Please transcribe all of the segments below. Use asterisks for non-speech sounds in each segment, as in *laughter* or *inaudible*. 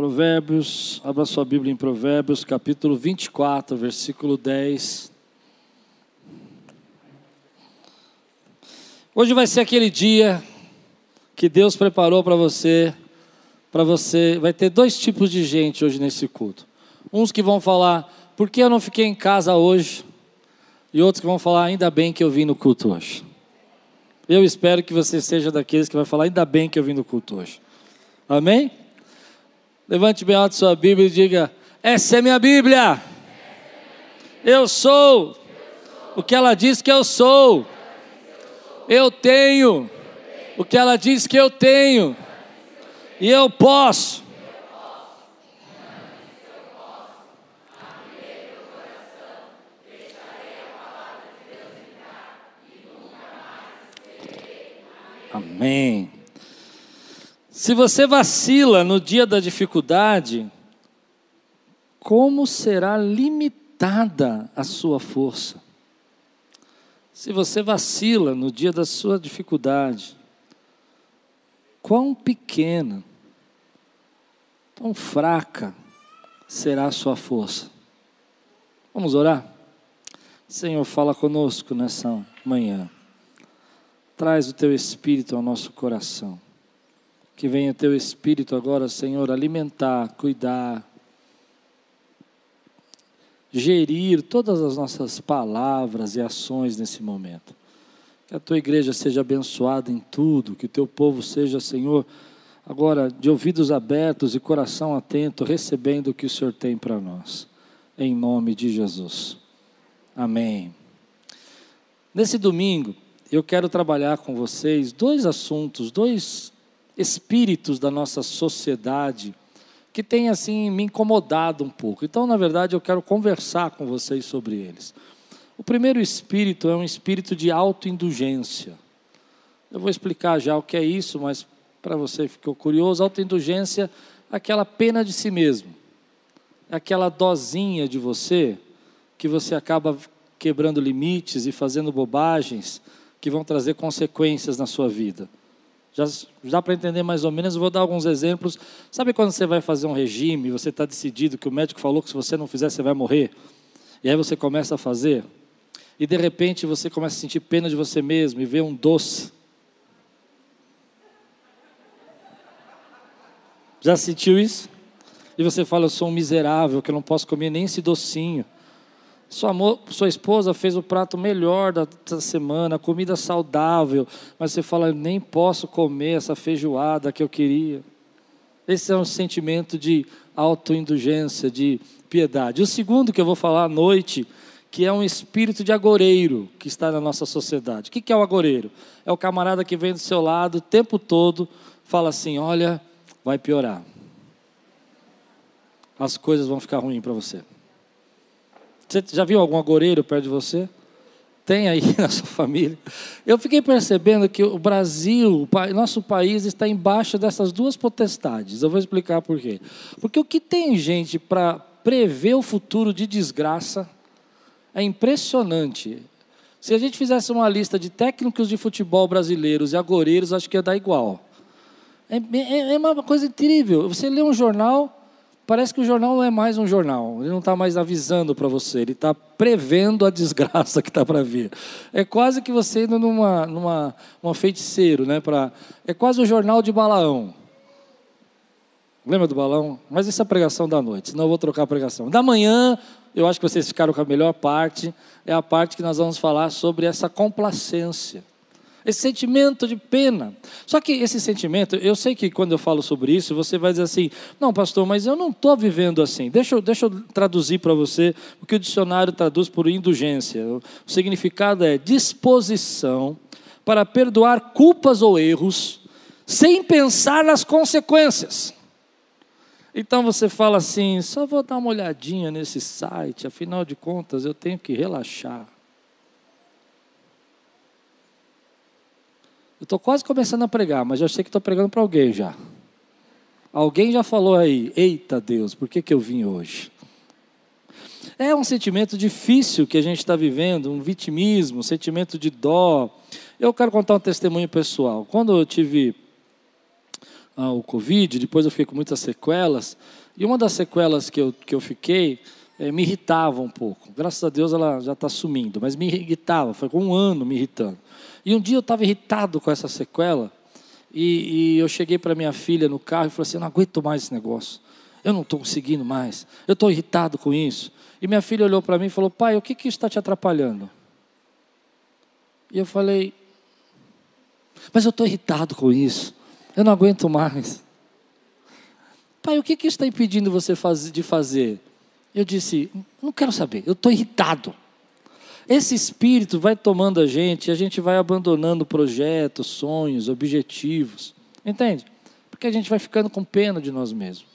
Provérbios, abra sua Bíblia em Provérbios, capítulo 24, versículo 10. Hoje vai ser aquele dia que Deus preparou para você, para você, vai ter dois tipos de gente hoje nesse culto. Uns que vão falar, por que eu não fiquei em casa hoje? E outros que vão falar, ainda bem que eu vim no culto hoje. Eu espero que você seja daqueles que vai falar, ainda bem que eu vim no culto hoje. Amém? Levante bem alto sua Bíblia e diga: Essa é minha Bíblia. Eu sou o que ela diz que eu sou. Eu tenho o que ela diz que eu tenho. E eu posso. Amém. Se você vacila no dia da dificuldade, como será limitada a sua força? Se você vacila no dia da sua dificuldade, quão pequena, tão fraca será a sua força? Vamos orar? Senhor, fala conosco nessa manhã. Traz o teu espírito ao nosso coração. Que venha teu espírito agora, Senhor, alimentar, cuidar, gerir todas as nossas palavras e ações nesse momento. Que a tua igreja seja abençoada em tudo, que o teu povo seja, Senhor, agora de ouvidos abertos e coração atento, recebendo o que o Senhor tem para nós. Em nome de Jesus. Amém. Nesse domingo, eu quero trabalhar com vocês dois assuntos, dois espíritos da nossa sociedade que têm assim me incomodado um pouco. Então, na verdade, eu quero conversar com vocês sobre eles. O primeiro espírito é um espírito de autoindulgência. Eu vou explicar já o que é isso, mas para você que ficou curioso, autoindulgência é aquela pena de si mesmo. É aquela dosinha de você que você acaba quebrando limites e fazendo bobagens que vão trazer consequências na sua vida. Já dá para entender mais ou menos, eu vou dar alguns exemplos. Sabe quando você vai fazer um regime, você está decidido que o médico falou que se você não fizer, você vai morrer? E aí você começa a fazer, e de repente você começa a sentir pena de você mesmo e vê um doce. Já sentiu isso? E você fala, eu sou um miserável, que eu não posso comer nem esse docinho. Sua, sua esposa fez o prato melhor da, da semana, comida saudável, mas você fala, nem posso comer essa feijoada que eu queria. Esse é um sentimento de autoindulgência, de piedade. O segundo que eu vou falar à noite, que é um espírito de agoreiro que está na nossa sociedade. O que é o agoreiro? É o camarada que vem do seu lado o tempo todo, fala assim: olha, vai piorar. As coisas vão ficar ruins para você. Você já viu algum agoreiro perto de você? Tem aí *laughs* na sua família? Eu fiquei percebendo que o Brasil, o nosso país, está embaixo dessas duas potestades. Eu vou explicar por quê. Porque o que tem gente para prever o futuro de desgraça é impressionante. Se a gente fizesse uma lista de técnicos de futebol brasileiros e agoreiros, acho que ia dar igual. É, é, é uma coisa incrível. Você lê um jornal, Parece que o jornal não é mais um jornal, ele não está mais avisando para você, ele está prevendo a desgraça que está para vir. É quase que você indo numa, numa uma feiticeiro, né? Pra, é quase o jornal de Balaão. Lembra do balão? Mas essa é a pregação da noite, senão eu vou trocar a pregação. Da manhã, eu acho que vocês ficaram com a melhor parte, é a parte que nós vamos falar sobre essa complacência esse sentimento de pena. Só que esse sentimento, eu sei que quando eu falo sobre isso, você vai dizer assim: não, pastor, mas eu não estou vivendo assim. Deixa eu, deixa eu traduzir para você o que o dicionário traduz por indulgência. O significado é disposição para perdoar culpas ou erros sem pensar nas consequências. Então você fala assim: só vou dar uma olhadinha nesse site, afinal de contas eu tenho que relaxar. Eu estou quase começando a pregar, mas eu sei que estou pregando para alguém já. Alguém já falou aí, eita Deus, por que, que eu vim hoje? É um sentimento difícil que a gente está vivendo, um vitimismo, um sentimento de dó. Eu quero contar um testemunho pessoal. Quando eu tive ao Covid, depois eu fiquei com muitas sequelas, e uma das sequelas que eu, que eu fiquei é, me irritava um pouco. Graças a Deus ela já está sumindo, mas me irritava, foi com um ano me irritando. E um dia eu estava irritado com essa sequela, e, e eu cheguei para minha filha no carro e falei assim: eu não aguento mais esse negócio, eu não estou conseguindo mais, eu estou irritado com isso. E minha filha olhou para mim e falou: pai, o que, que isso está te atrapalhando? E eu falei: mas eu estou irritado com isso, eu não aguento mais. Pai, o que, que está impedindo você de fazer? Eu disse: não quero saber, eu estou irritado. Esse espírito vai tomando a gente e a gente vai abandonando projetos, sonhos, objetivos. Entende? Porque a gente vai ficando com pena de nós mesmos.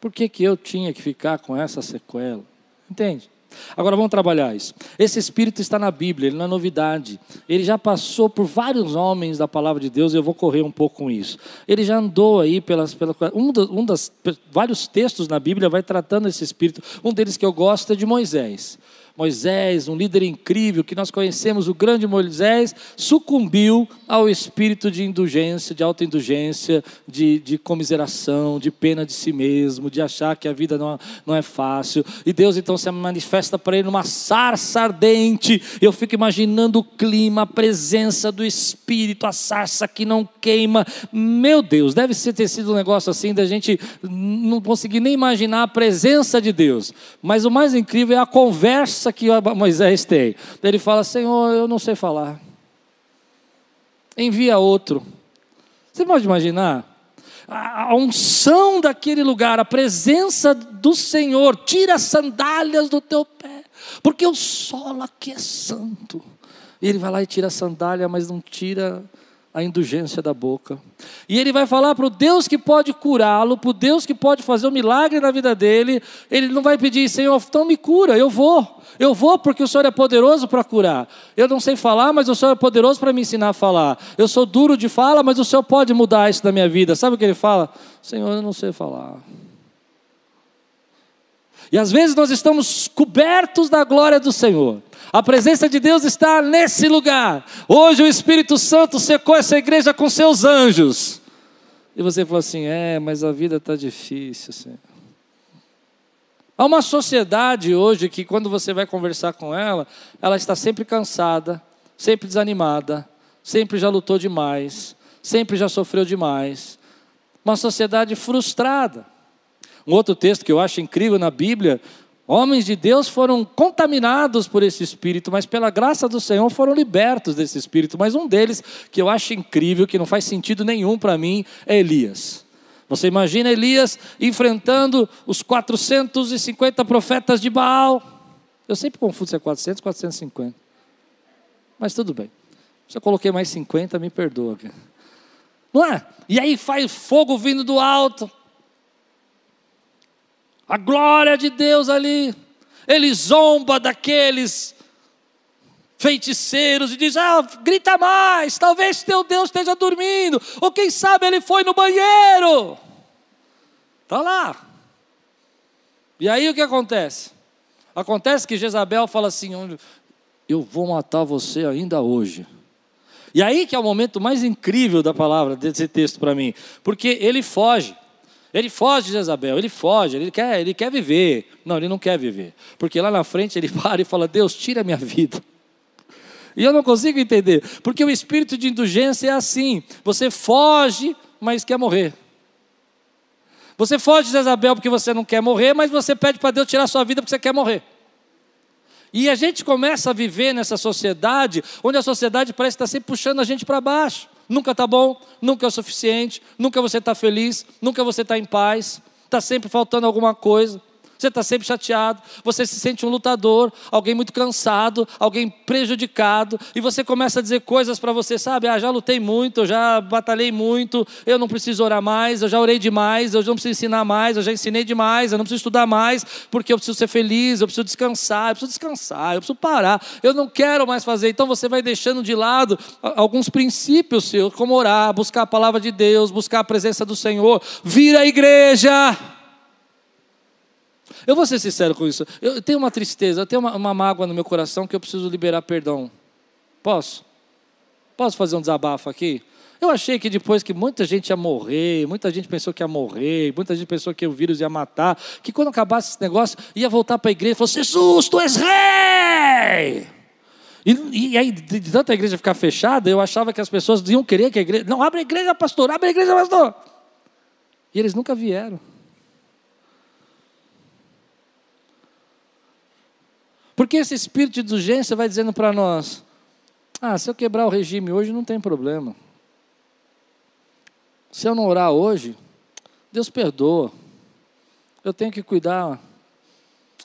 Por que, que eu tinha que ficar com essa sequela? Entende? Agora vamos trabalhar isso. Esse espírito está na Bíblia, ele não é novidade. Ele já passou por vários homens da palavra de Deus, eu vou correr um pouco com isso. Ele já andou aí pelas. pelas um, um das, vários textos na Bíblia vai tratando esse espírito. Um deles que eu gosto é de Moisés. Moisés, um líder incrível que nós conhecemos, o grande Moisés, sucumbiu ao espírito de indulgência, de autoindulgência, de, de comiseração, de pena de si mesmo, de achar que a vida não, não é fácil. E Deus então se manifesta para ele numa sarça ardente. Eu fico imaginando o clima, a presença do espírito, a sarça que não queima. Meu Deus, deve ter sido um negócio assim da gente não conseguir nem imaginar a presença de Deus. Mas o mais incrível é a conversa graça que Moisés tem. Ele fala: Senhor, eu não sei falar. Envia outro. Você pode imaginar? A unção daquele lugar, a presença do Senhor, tira as sandálias do teu pé, porque o solo aqui é santo. E ele vai lá e tira a sandália, mas não tira a indulgência da boca. E ele vai falar para o Deus que pode curá-lo, para o Deus que pode fazer um milagre na vida dele. Ele não vai pedir, Senhor, então me cura, eu vou. Eu vou porque o Senhor é poderoso para curar. Eu não sei falar, mas o Senhor é poderoso para me ensinar a falar. Eu sou duro de fala, mas o Senhor pode mudar isso da minha vida. Sabe o que ele fala? Senhor, eu não sei falar. E às vezes nós estamos cobertos da glória do Senhor. A presença de Deus está nesse lugar. Hoje o Espírito Santo secou essa igreja com seus anjos. E você fala assim: é, mas a vida está difícil, Senhor. Há uma sociedade hoje que, quando você vai conversar com ela, ela está sempre cansada, sempre desanimada, sempre já lutou demais, sempre já sofreu demais. Uma sociedade frustrada. Um outro texto que eu acho incrível na Bíblia: homens de Deus foram contaminados por esse espírito, mas pela graça do Senhor foram libertos desse espírito. Mas um deles que eu acho incrível, que não faz sentido nenhum para mim, é Elias. Você imagina Elias enfrentando os 450 profetas de Baal. Eu sempre confundo se é 400 ou 450. Mas tudo bem. Se eu coloquei mais 50, me perdoa. Não é? E aí faz fogo vindo do alto. A glória de Deus ali. Ele zomba daqueles feiticeiros e diz: Ah, grita mais, talvez teu Deus esteja dormindo, ou quem sabe ele foi no banheiro. Está lá. E aí o que acontece? Acontece que Jezabel fala assim: Eu vou matar você ainda hoje. E aí que é o momento mais incrível da palavra, desse texto para mim, porque ele foge. Ele foge de Jezabel, ele foge, ele quer, ele quer viver. Não, ele não quer viver. Porque lá na frente ele *laughs* para e fala: Deus, tira a minha vida. E eu não consigo entender, porque o espírito de indulgência é assim: você foge, mas quer morrer. Você foge de Jezabel porque você não quer morrer, mas você pede para Deus tirar a sua vida porque você quer morrer. E a gente começa a viver nessa sociedade, onde a sociedade parece estar sempre puxando a gente para baixo. Nunca está bom, nunca é o suficiente, nunca você está feliz, nunca você está em paz, está sempre faltando alguma coisa você está sempre chateado, você se sente um lutador, alguém muito cansado, alguém prejudicado, e você começa a dizer coisas para você, sabe? Ah, já lutei muito, eu já batalhei muito, eu não preciso orar mais, eu já orei demais, eu não preciso ensinar mais, eu já ensinei demais, eu não preciso estudar mais, porque eu preciso ser feliz, eu preciso descansar, eu preciso descansar, eu preciso parar, eu não quero mais fazer. Então você vai deixando de lado alguns princípios seus, como orar, buscar a palavra de Deus, buscar a presença do Senhor, vir à igreja. Eu vou ser sincero com isso. Eu tenho uma tristeza, eu tenho uma, uma mágoa no meu coração que eu preciso liberar perdão. Posso? Posso fazer um desabafo aqui? Eu achei que depois que muita gente ia morrer, muita gente pensou que ia morrer, muita gente pensou que o vírus ia matar, que quando acabasse esse negócio, ia voltar para a igreja e falar: Jesus, tu és rei! E, e aí, de, de tanta igreja ficar fechada, eu achava que as pessoas iam querer que a igreja. Não, abre a igreja, pastor, abre a igreja, pastor. E eles nunca vieram. Porque esse espírito de urgência vai dizendo para nós: ah, se eu quebrar o regime hoje não tem problema. Se eu não orar hoje, Deus perdoa. Eu tenho que cuidar,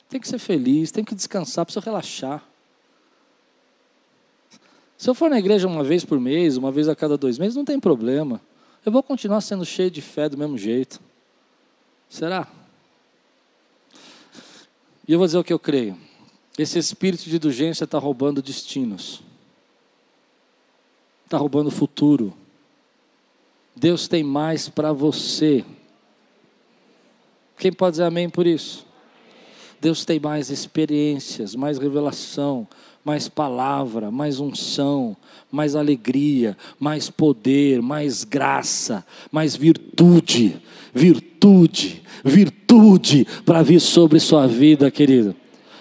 tenho que ser feliz, tenho que descansar, preciso relaxar. Se eu for na igreja uma vez por mês, uma vez a cada dois meses, não tem problema. Eu vou continuar sendo cheio de fé do mesmo jeito. Será? E eu vou dizer o que eu creio. Esse espírito de indulgência está roubando destinos, está roubando o futuro. Deus tem mais para você. Quem pode dizer amém por isso? Deus tem mais experiências, mais revelação, mais palavra, mais unção, mais alegria, mais poder, mais graça, mais virtude, virtude, virtude para vir sobre sua vida, querido.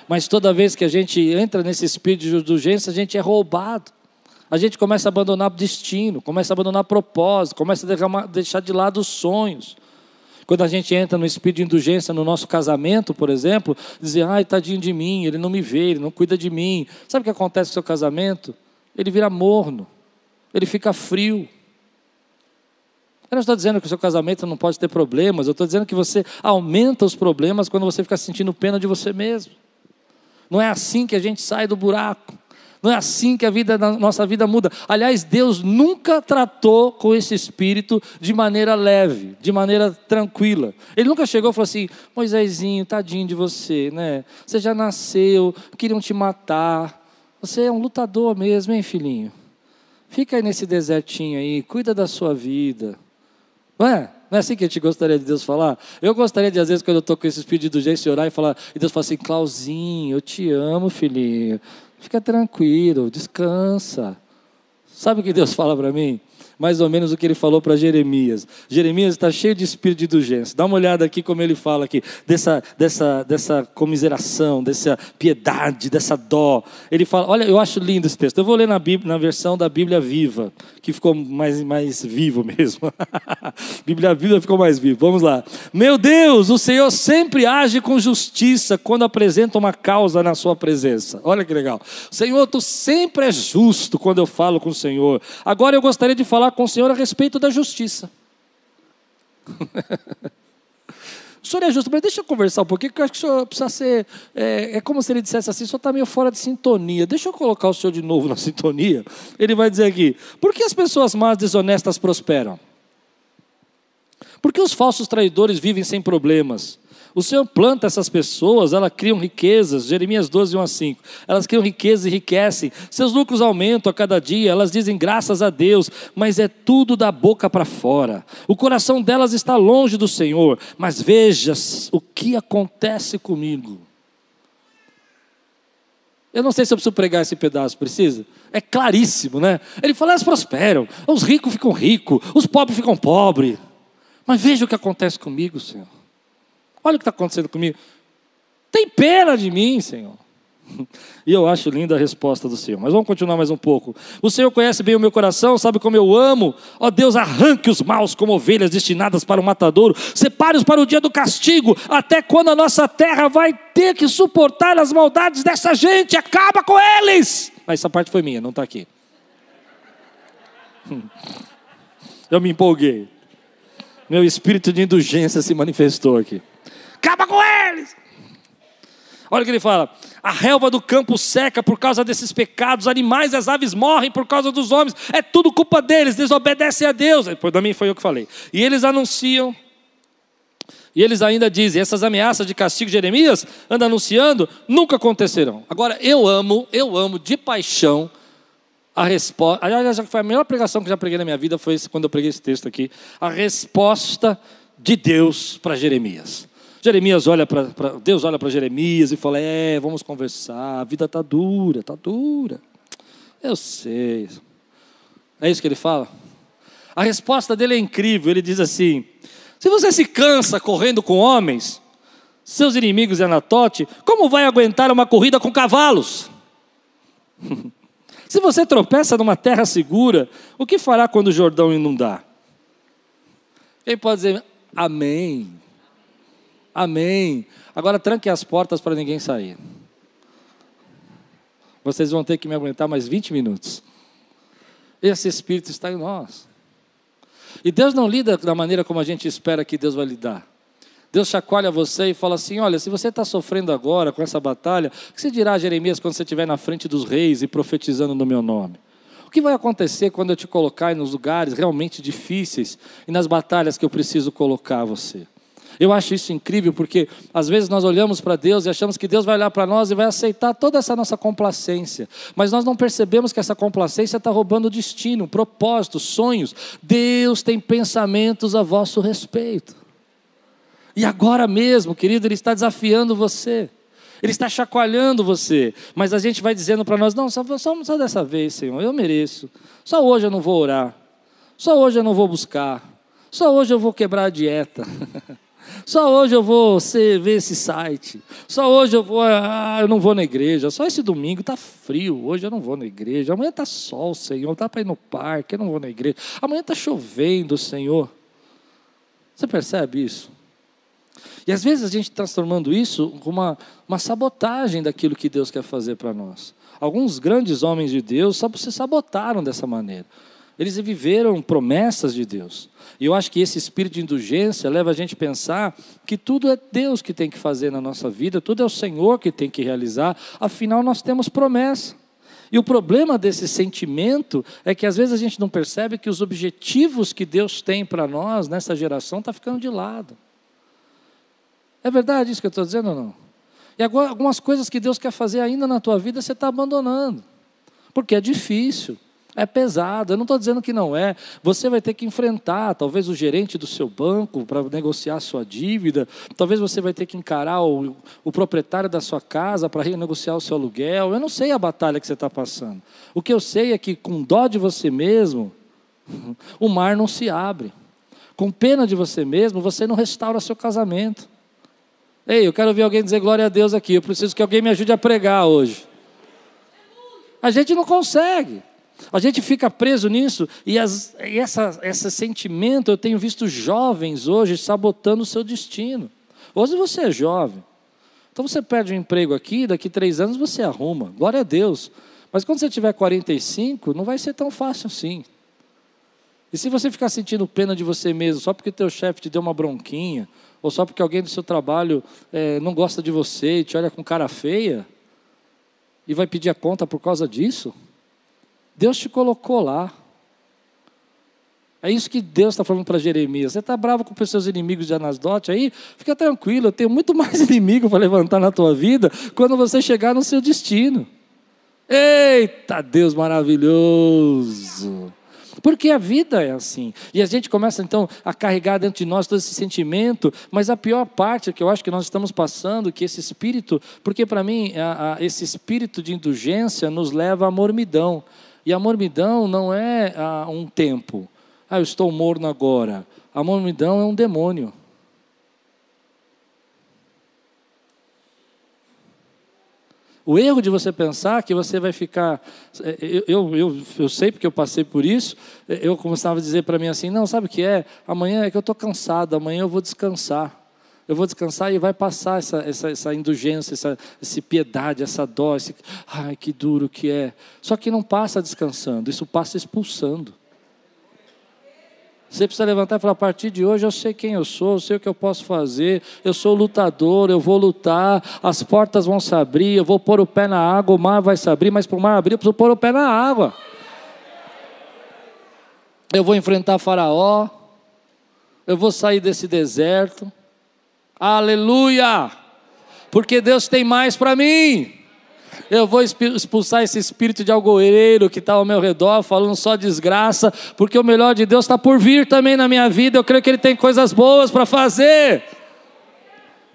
Mas toda vez que a gente entra nesse espírito de urgência, a gente é roubado. A gente começa a abandonar o destino, começa a abandonar propósito, começa a derramar, deixar de lado os sonhos. Quando a gente entra no espírito de indulgência no nosso casamento, por exemplo, dizer, ai, tadinho de mim, ele não me vê, ele não cuida de mim. Sabe o que acontece com o seu casamento? Ele vira morno, ele fica frio. Eu não estou dizendo que o seu casamento não pode ter problemas, eu estou dizendo que você aumenta os problemas quando você fica sentindo pena de você mesmo. Não é assim que a gente sai do buraco. Não é assim que a vida nossa vida muda. Aliás, Deus nunca tratou com esse espírito de maneira leve, de maneira tranquila. Ele nunca chegou e falou assim: Moisésinho, tadinho de você, né? Você já nasceu, queriam te matar. Você é um lutador mesmo, hein, filhinho? Fica aí nesse desertinho aí, cuida da sua vida. Não é? Não é assim que a gente gostaria de Deus falar? Eu gostaria de, às vezes, quando eu estou com esse espírito de orar e falar, e Deus fala assim: Clauzinho, eu te amo, filhinho. Fica tranquilo, descansa. Sabe o que Deus fala para mim? Mais ou menos o que ele falou para Jeremias. Jeremias está cheio de espírito de indulgência. Dá uma olhada aqui como ele fala aqui, dessa, dessa, dessa comiseração, dessa piedade, dessa dó. Ele fala, olha, eu acho lindo esse texto. Eu vou ler na, Bíblia, na versão da Bíblia Viva, que ficou mais, mais vivo mesmo. *laughs* Bíblia Viva ficou mais vivo. Vamos lá. Meu Deus, o Senhor sempre age com justiça quando apresenta uma causa na sua presença. Olha que legal. Senhor, tu sempre é justo quando eu falo com o Senhor. Agora eu gostaria de falar falar com o Senhor a respeito da justiça. *laughs* o senhor é justo, mas deixa eu conversar um pouquinho, porque eu acho que o senhor precisa ser. É, é como se ele dissesse assim: o senhor está meio fora de sintonia. Deixa eu colocar o senhor de novo na *laughs* sintonia. Ele vai dizer aqui: por que as pessoas más desonestas prosperam? Por que os falsos traidores vivem sem problemas? O Senhor planta essas pessoas, elas criam riquezas, Jeremias 12, 1 a 5. Elas criam riquezas e enriquecem, seus lucros aumentam a cada dia, elas dizem graças a Deus, mas é tudo da boca para fora. O coração delas está longe do Senhor, mas veja o que acontece comigo. Eu não sei se eu preciso pregar esse pedaço, precisa? É claríssimo, né? Ele fala, elas prosperam, os ricos ficam ricos, os pobres ficam pobres. Mas veja o que acontece comigo, Senhor. Olha o que está acontecendo comigo. Tem pena de mim, Senhor. *laughs* E eu acho linda a resposta do Senhor. Mas vamos continuar mais um pouco. O Senhor conhece bem o meu coração, sabe como eu amo. Ó Deus, arranque os maus como ovelhas destinadas para o matadouro. Separe-os para o dia do castigo. Até quando a nossa terra vai ter que suportar as maldades dessa gente. Acaba com eles. Mas essa parte foi minha, não está aqui. *laughs* Eu me empolguei. Meu espírito de indulgência se manifestou aqui acaba com eles. Olha o que ele fala: a relva do campo seca por causa desses pecados, os animais e as aves morrem por causa dos homens, é tudo culpa deles, desobedecem a Deus. Depois da mim foi eu que falei. E eles anunciam, e eles ainda dizem: essas ameaças de castigo de Jeremias, anda anunciando, nunca acontecerão. Agora, eu amo, eu amo de paixão a resposta. Aliás, foi a melhor pregação que já preguei na minha vida, foi quando eu preguei esse texto aqui. A resposta de Deus para Jeremias. Jeremias olha para Deus olha para Jeremias e fala: "É, vamos conversar. A vida tá dura, tá dura. Eu sei. É isso que ele fala. A resposta dele é incrível. Ele diz assim: Se você se cansa correndo com homens, seus inimigos e Anatote, como vai aguentar uma corrida com cavalos? *laughs* Se você tropeça numa terra segura, o que fará quando o Jordão inundar? Quem pode dizer amém? Amém. Agora tranque as portas para ninguém sair. Vocês vão ter que me aguentar mais 20 minutos. Esse Espírito está em nós. E Deus não lida da maneira como a gente espera que Deus vai lidar. Deus chacoalha você e fala assim: olha, se você está sofrendo agora com essa batalha, o que você dirá a Jeremias quando você estiver na frente dos reis e profetizando no meu nome? O que vai acontecer quando eu te colocar nos lugares realmente difíceis e nas batalhas que eu preciso colocar você? Eu acho isso incrível porque às vezes nós olhamos para Deus e achamos que Deus vai olhar para nós e vai aceitar toda essa nossa complacência, mas nós não percebemos que essa complacência está roubando destino, propósito, sonhos. Deus tem pensamentos a vosso respeito. E agora mesmo, querido, Ele está desafiando você. Ele está chacoalhando você, mas a gente vai dizendo para nós: não, só, só, só dessa vez, Senhor, eu mereço. Só hoje eu não vou orar. Só hoje eu não vou buscar. Só hoje eu vou quebrar a dieta. *laughs* Só hoje eu vou ver esse site. Só hoje eu vou, ah, eu não vou na igreja. Só esse domingo está frio. Hoje eu não vou na igreja. Amanhã está sol, Senhor. Dá para ir no parque. Eu não vou na igreja. Amanhã está chovendo, Senhor. Você percebe isso? E às vezes a gente transformando isso com uma, uma sabotagem daquilo que Deus quer fazer para nós. Alguns grandes homens de Deus se sabotaram dessa maneira. Eles viveram promessas de Deus. E eu acho que esse espírito de indulgência leva a gente a pensar que tudo é Deus que tem que fazer na nossa vida, tudo é o Senhor que tem que realizar, afinal nós temos promessa. E o problema desse sentimento é que às vezes a gente não percebe que os objetivos que Deus tem para nós nessa geração estão tá ficando de lado. É verdade isso que eu estou dizendo ou não? E agora, algumas coisas que Deus quer fazer ainda na tua vida, você está abandonando. Porque é difícil, é pesado. Eu não estou dizendo que não é. Você vai ter que enfrentar, talvez, o gerente do seu banco para negociar a sua dívida. Talvez você vai ter que encarar o, o proprietário da sua casa para renegociar o seu aluguel. Eu não sei a batalha que você está passando. O que eu sei é que, com dó de você mesmo, *laughs* o mar não se abre. Com pena de você mesmo, você não restaura seu casamento. Ei, eu quero ver alguém dizer glória a Deus aqui. Eu preciso que alguém me ajude a pregar hoje. A gente não consegue. A gente fica preso nisso e, as, e essa, esse sentimento, eu tenho visto jovens hoje sabotando o seu destino. Hoje você é jovem. Então você perde um emprego aqui, daqui três anos você arruma. Glória a Deus. Mas quando você tiver 45, não vai ser tão fácil assim. E se você ficar sentindo pena de você mesmo, só porque teu chefe te deu uma bronquinha, ou só porque alguém do seu trabalho é, não gosta de você e te olha com cara feia, e vai pedir a conta por causa disso, Deus te colocou lá. É isso que Deus está falando para Jeremias. Você está bravo com os seus inimigos de Anasdote aí? Fica tranquilo, eu tenho muito *laughs* mais inimigo para levantar na tua vida quando você chegar no seu destino. Eita Deus maravilhoso! Porque a vida é assim. E a gente começa então a carregar dentro de nós todo esse sentimento, mas a pior parte que eu acho que nós estamos passando, que esse espírito, porque para mim a, a, esse espírito de indulgência nos leva à mormidão. E a mormidão não é a, um tempo. Ah, eu estou morno agora. A mormidão é um demônio. O erro de você pensar que você vai ficar. É, eu, eu, eu, eu sei porque eu passei por isso. É, eu começava a dizer para mim assim: não, sabe o que é? Amanhã é que eu estou cansado, amanhã eu vou descansar. Eu vou descansar e vai passar essa, essa, essa indulgência, essa, essa piedade, essa dó, esse, ai que duro que é. Só que não passa descansando, isso passa expulsando. Você precisa levantar e falar: a partir de hoje eu sei quem eu sou, eu sei o que eu posso fazer, eu sou lutador, eu vou lutar, as portas vão se abrir, eu vou pôr o pé na água, o mar vai se abrir, mas para o mar abrir eu preciso pôr o pé na água. Eu vou enfrentar Faraó, eu vou sair desse deserto, aleluia, porque Deus tem mais para mim. Eu vou expulsar esse espírito de algoeiro que está ao meu redor, falando só desgraça, porque o melhor de Deus está por vir também na minha vida. Eu creio que Ele tem coisas boas para fazer.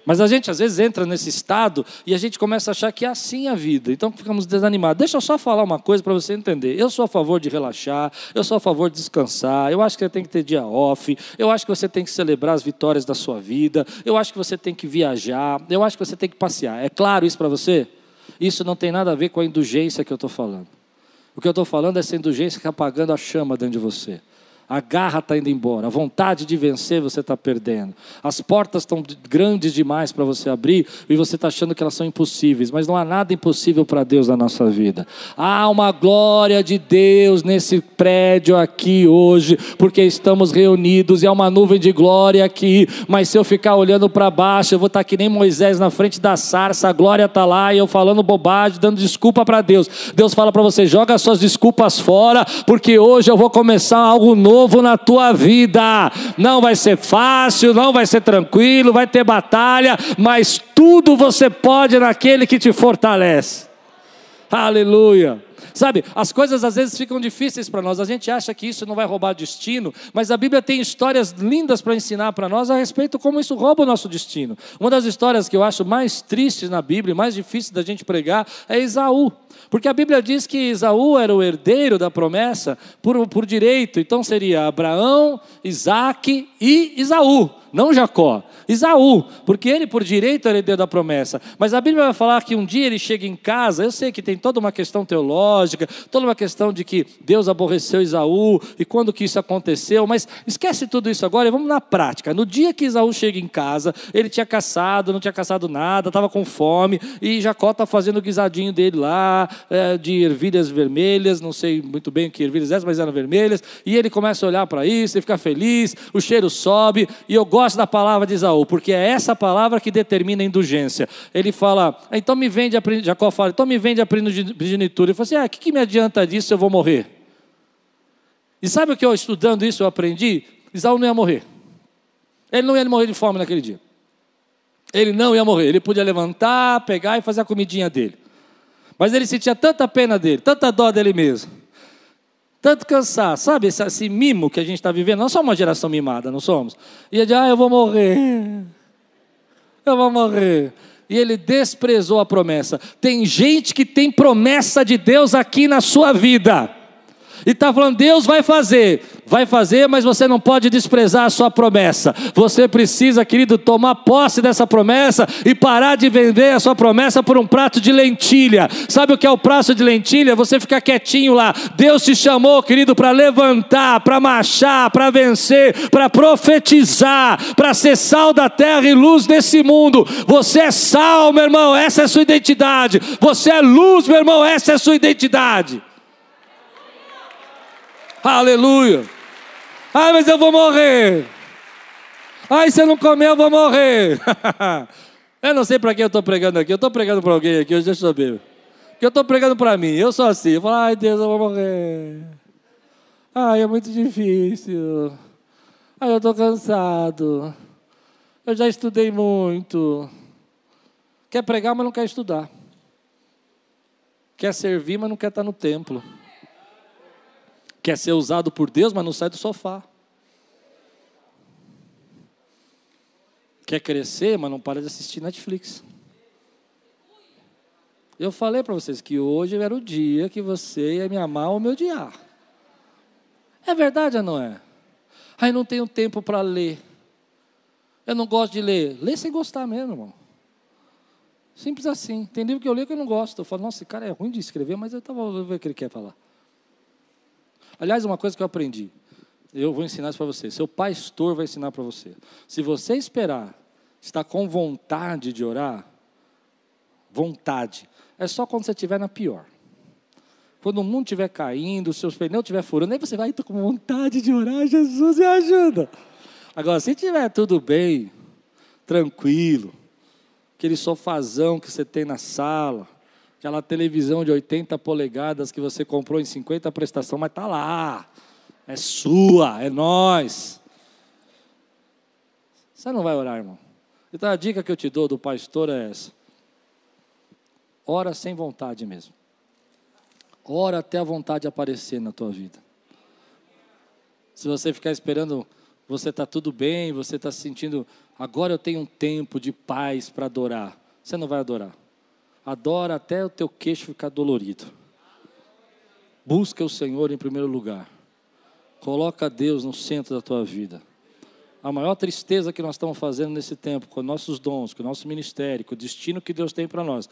Mas a gente às vezes entra nesse estado e a gente começa a achar que é assim a vida. Então ficamos desanimados. Deixa eu só falar uma coisa para você entender. Eu sou a favor de relaxar, eu sou a favor de descansar. Eu acho que você tem que ter dia off. Eu acho que você tem que celebrar as vitórias da sua vida. Eu acho que você tem que viajar. Eu acho que você tem que passear. É claro isso para você? Isso não tem nada a ver com a indulgência que eu estou falando. O que eu estou falando é essa indulgência que está apagando a chama dentro de você. A garra está indo embora, a vontade de vencer você está perdendo. As portas estão grandes demais para você abrir e você está achando que elas são impossíveis, mas não há nada impossível para Deus na nossa vida. Há uma glória de Deus nesse prédio aqui hoje, porque estamos reunidos e há uma nuvem de glória aqui. Mas se eu ficar olhando para baixo, eu vou estar tá que nem Moisés na frente da sarça, a glória está lá e eu falando bobagem, dando desculpa para Deus. Deus fala para você: joga as suas desculpas fora, porque hoje eu vou começar algo novo novo na tua vida. Não vai ser fácil, não vai ser tranquilo, vai ter batalha, mas tudo você pode naquele que te fortalece. Aleluia. Sabe, as coisas às vezes ficam difíceis para nós, a gente acha que isso não vai roubar destino, mas a Bíblia tem histórias lindas para ensinar para nós a respeito como isso rouba o nosso destino. Uma das histórias que eu acho mais tristes na Bíblia, mais difícil da gente pregar, é Esaú. Porque a Bíblia diz que Esaú era o herdeiro da promessa por, por direito, então seria Abraão, Isaac e Esaú não Jacó, Isaú, porque ele por direito era herdeiro da promessa. Mas a Bíblia vai falar que um dia ele chega em casa, eu sei que tem toda uma questão teológica, toda uma questão de que Deus aborreceu Isaú e quando que isso aconteceu, mas esquece tudo isso agora e vamos na prática. No dia que Isaú chega em casa, ele tinha caçado, não tinha caçado nada, estava com fome e Jacó está fazendo o guisadinho dele lá, é, de ervilhas vermelhas, não sei muito bem que ervilhas eram, mas eram vermelhas, e ele começa a olhar para isso, ele fica feliz, o cheiro sobe, e eu gosto da palavra de Isaú, porque é essa palavra que determina a indulgência. Ele fala, ah, então me vende a Jacó fala, então me vende a primogenitura. Ele fala assim: ah, o que, que me adianta disso eu vou morrer? E sabe o que eu estudando isso eu aprendi? Isaú não ia morrer. Ele não ia morrer de fome naquele dia. Ele não ia morrer. Ele podia levantar, pegar e fazer a comidinha dele. Mas ele sentia tanta pena dele, tanta dó dele mesmo tanto cansar, sabe esse, esse mimo que a gente está vivendo? Nós somos uma geração mimada, não somos? E ele, ah, eu vou morrer, eu vou morrer. E ele desprezou a promessa. Tem gente que tem promessa de Deus aqui na sua vida. E está falando, Deus vai fazer. Vai fazer, mas você não pode desprezar a sua promessa. Você precisa, querido, tomar posse dessa promessa e parar de vender a sua promessa por um prato de lentilha. Sabe o que é o prato de lentilha? Você ficar quietinho lá. Deus te chamou, querido, para levantar, para marchar, para vencer, para profetizar, para ser sal da terra e luz desse mundo. Você é sal, meu irmão, essa é a sua identidade. Você é luz, meu irmão, essa é a sua identidade. Aleluia. Ai, mas eu vou morrer. Ai, se eu não comer, eu vou morrer. *laughs* eu não sei para quem eu estou pregando aqui. Eu estou pregando para alguém aqui, hoje deixa eu saber. Que eu estou pregando para mim. Eu sou assim. Eu falo, ai, Deus, eu vou morrer. Ai, é muito difícil. Ai, eu estou cansado. Eu já estudei muito. Quer pregar, mas não quer estudar. Quer servir, mas não quer estar no templo quer ser usado por Deus, mas não sai do sofá. Quer crescer, mas não para de assistir Netflix. Eu falei para vocês que hoje era o dia que você ia me amar ou me odiar. É verdade ou não é? Ai, não tenho tempo para ler. Eu não gosto de ler. Lê sem gostar mesmo, irmão. Simples assim. Tem livro que eu leio que eu não gosto. Eu falo, nossa, esse cara é ruim de escrever, mas eu estava vendo o que ele quer falar. Aliás, uma coisa que eu aprendi, eu vou ensinar isso para você. Seu pastor vai ensinar para você. Se você esperar estar com vontade de orar, vontade, é só quando você estiver na pior. Quando o mundo estiver caindo, os seus pneus estiver furando, aí você vai, estou com vontade de orar, Jesus me ajuda. Agora, se estiver tudo bem, tranquilo, aquele sofazão que você tem na sala, Aquela televisão de 80 polegadas que você comprou em 50 prestação, mas está lá. É sua, é nós. Você não vai orar, irmão. Então a dica que eu te dou do pastor é essa. Ora sem vontade mesmo. Ora até a vontade aparecer na tua vida. Se você ficar esperando você está tudo bem, você está se sentindo, agora eu tenho um tempo de paz para adorar. Você não vai adorar. Adora até o teu queixo ficar dolorido. Busca o Senhor em primeiro lugar. Coloca Deus no centro da tua vida. A maior tristeza que nós estamos fazendo nesse tempo, com nossos dons, com o nosso ministério, com o destino que Deus tem para nós.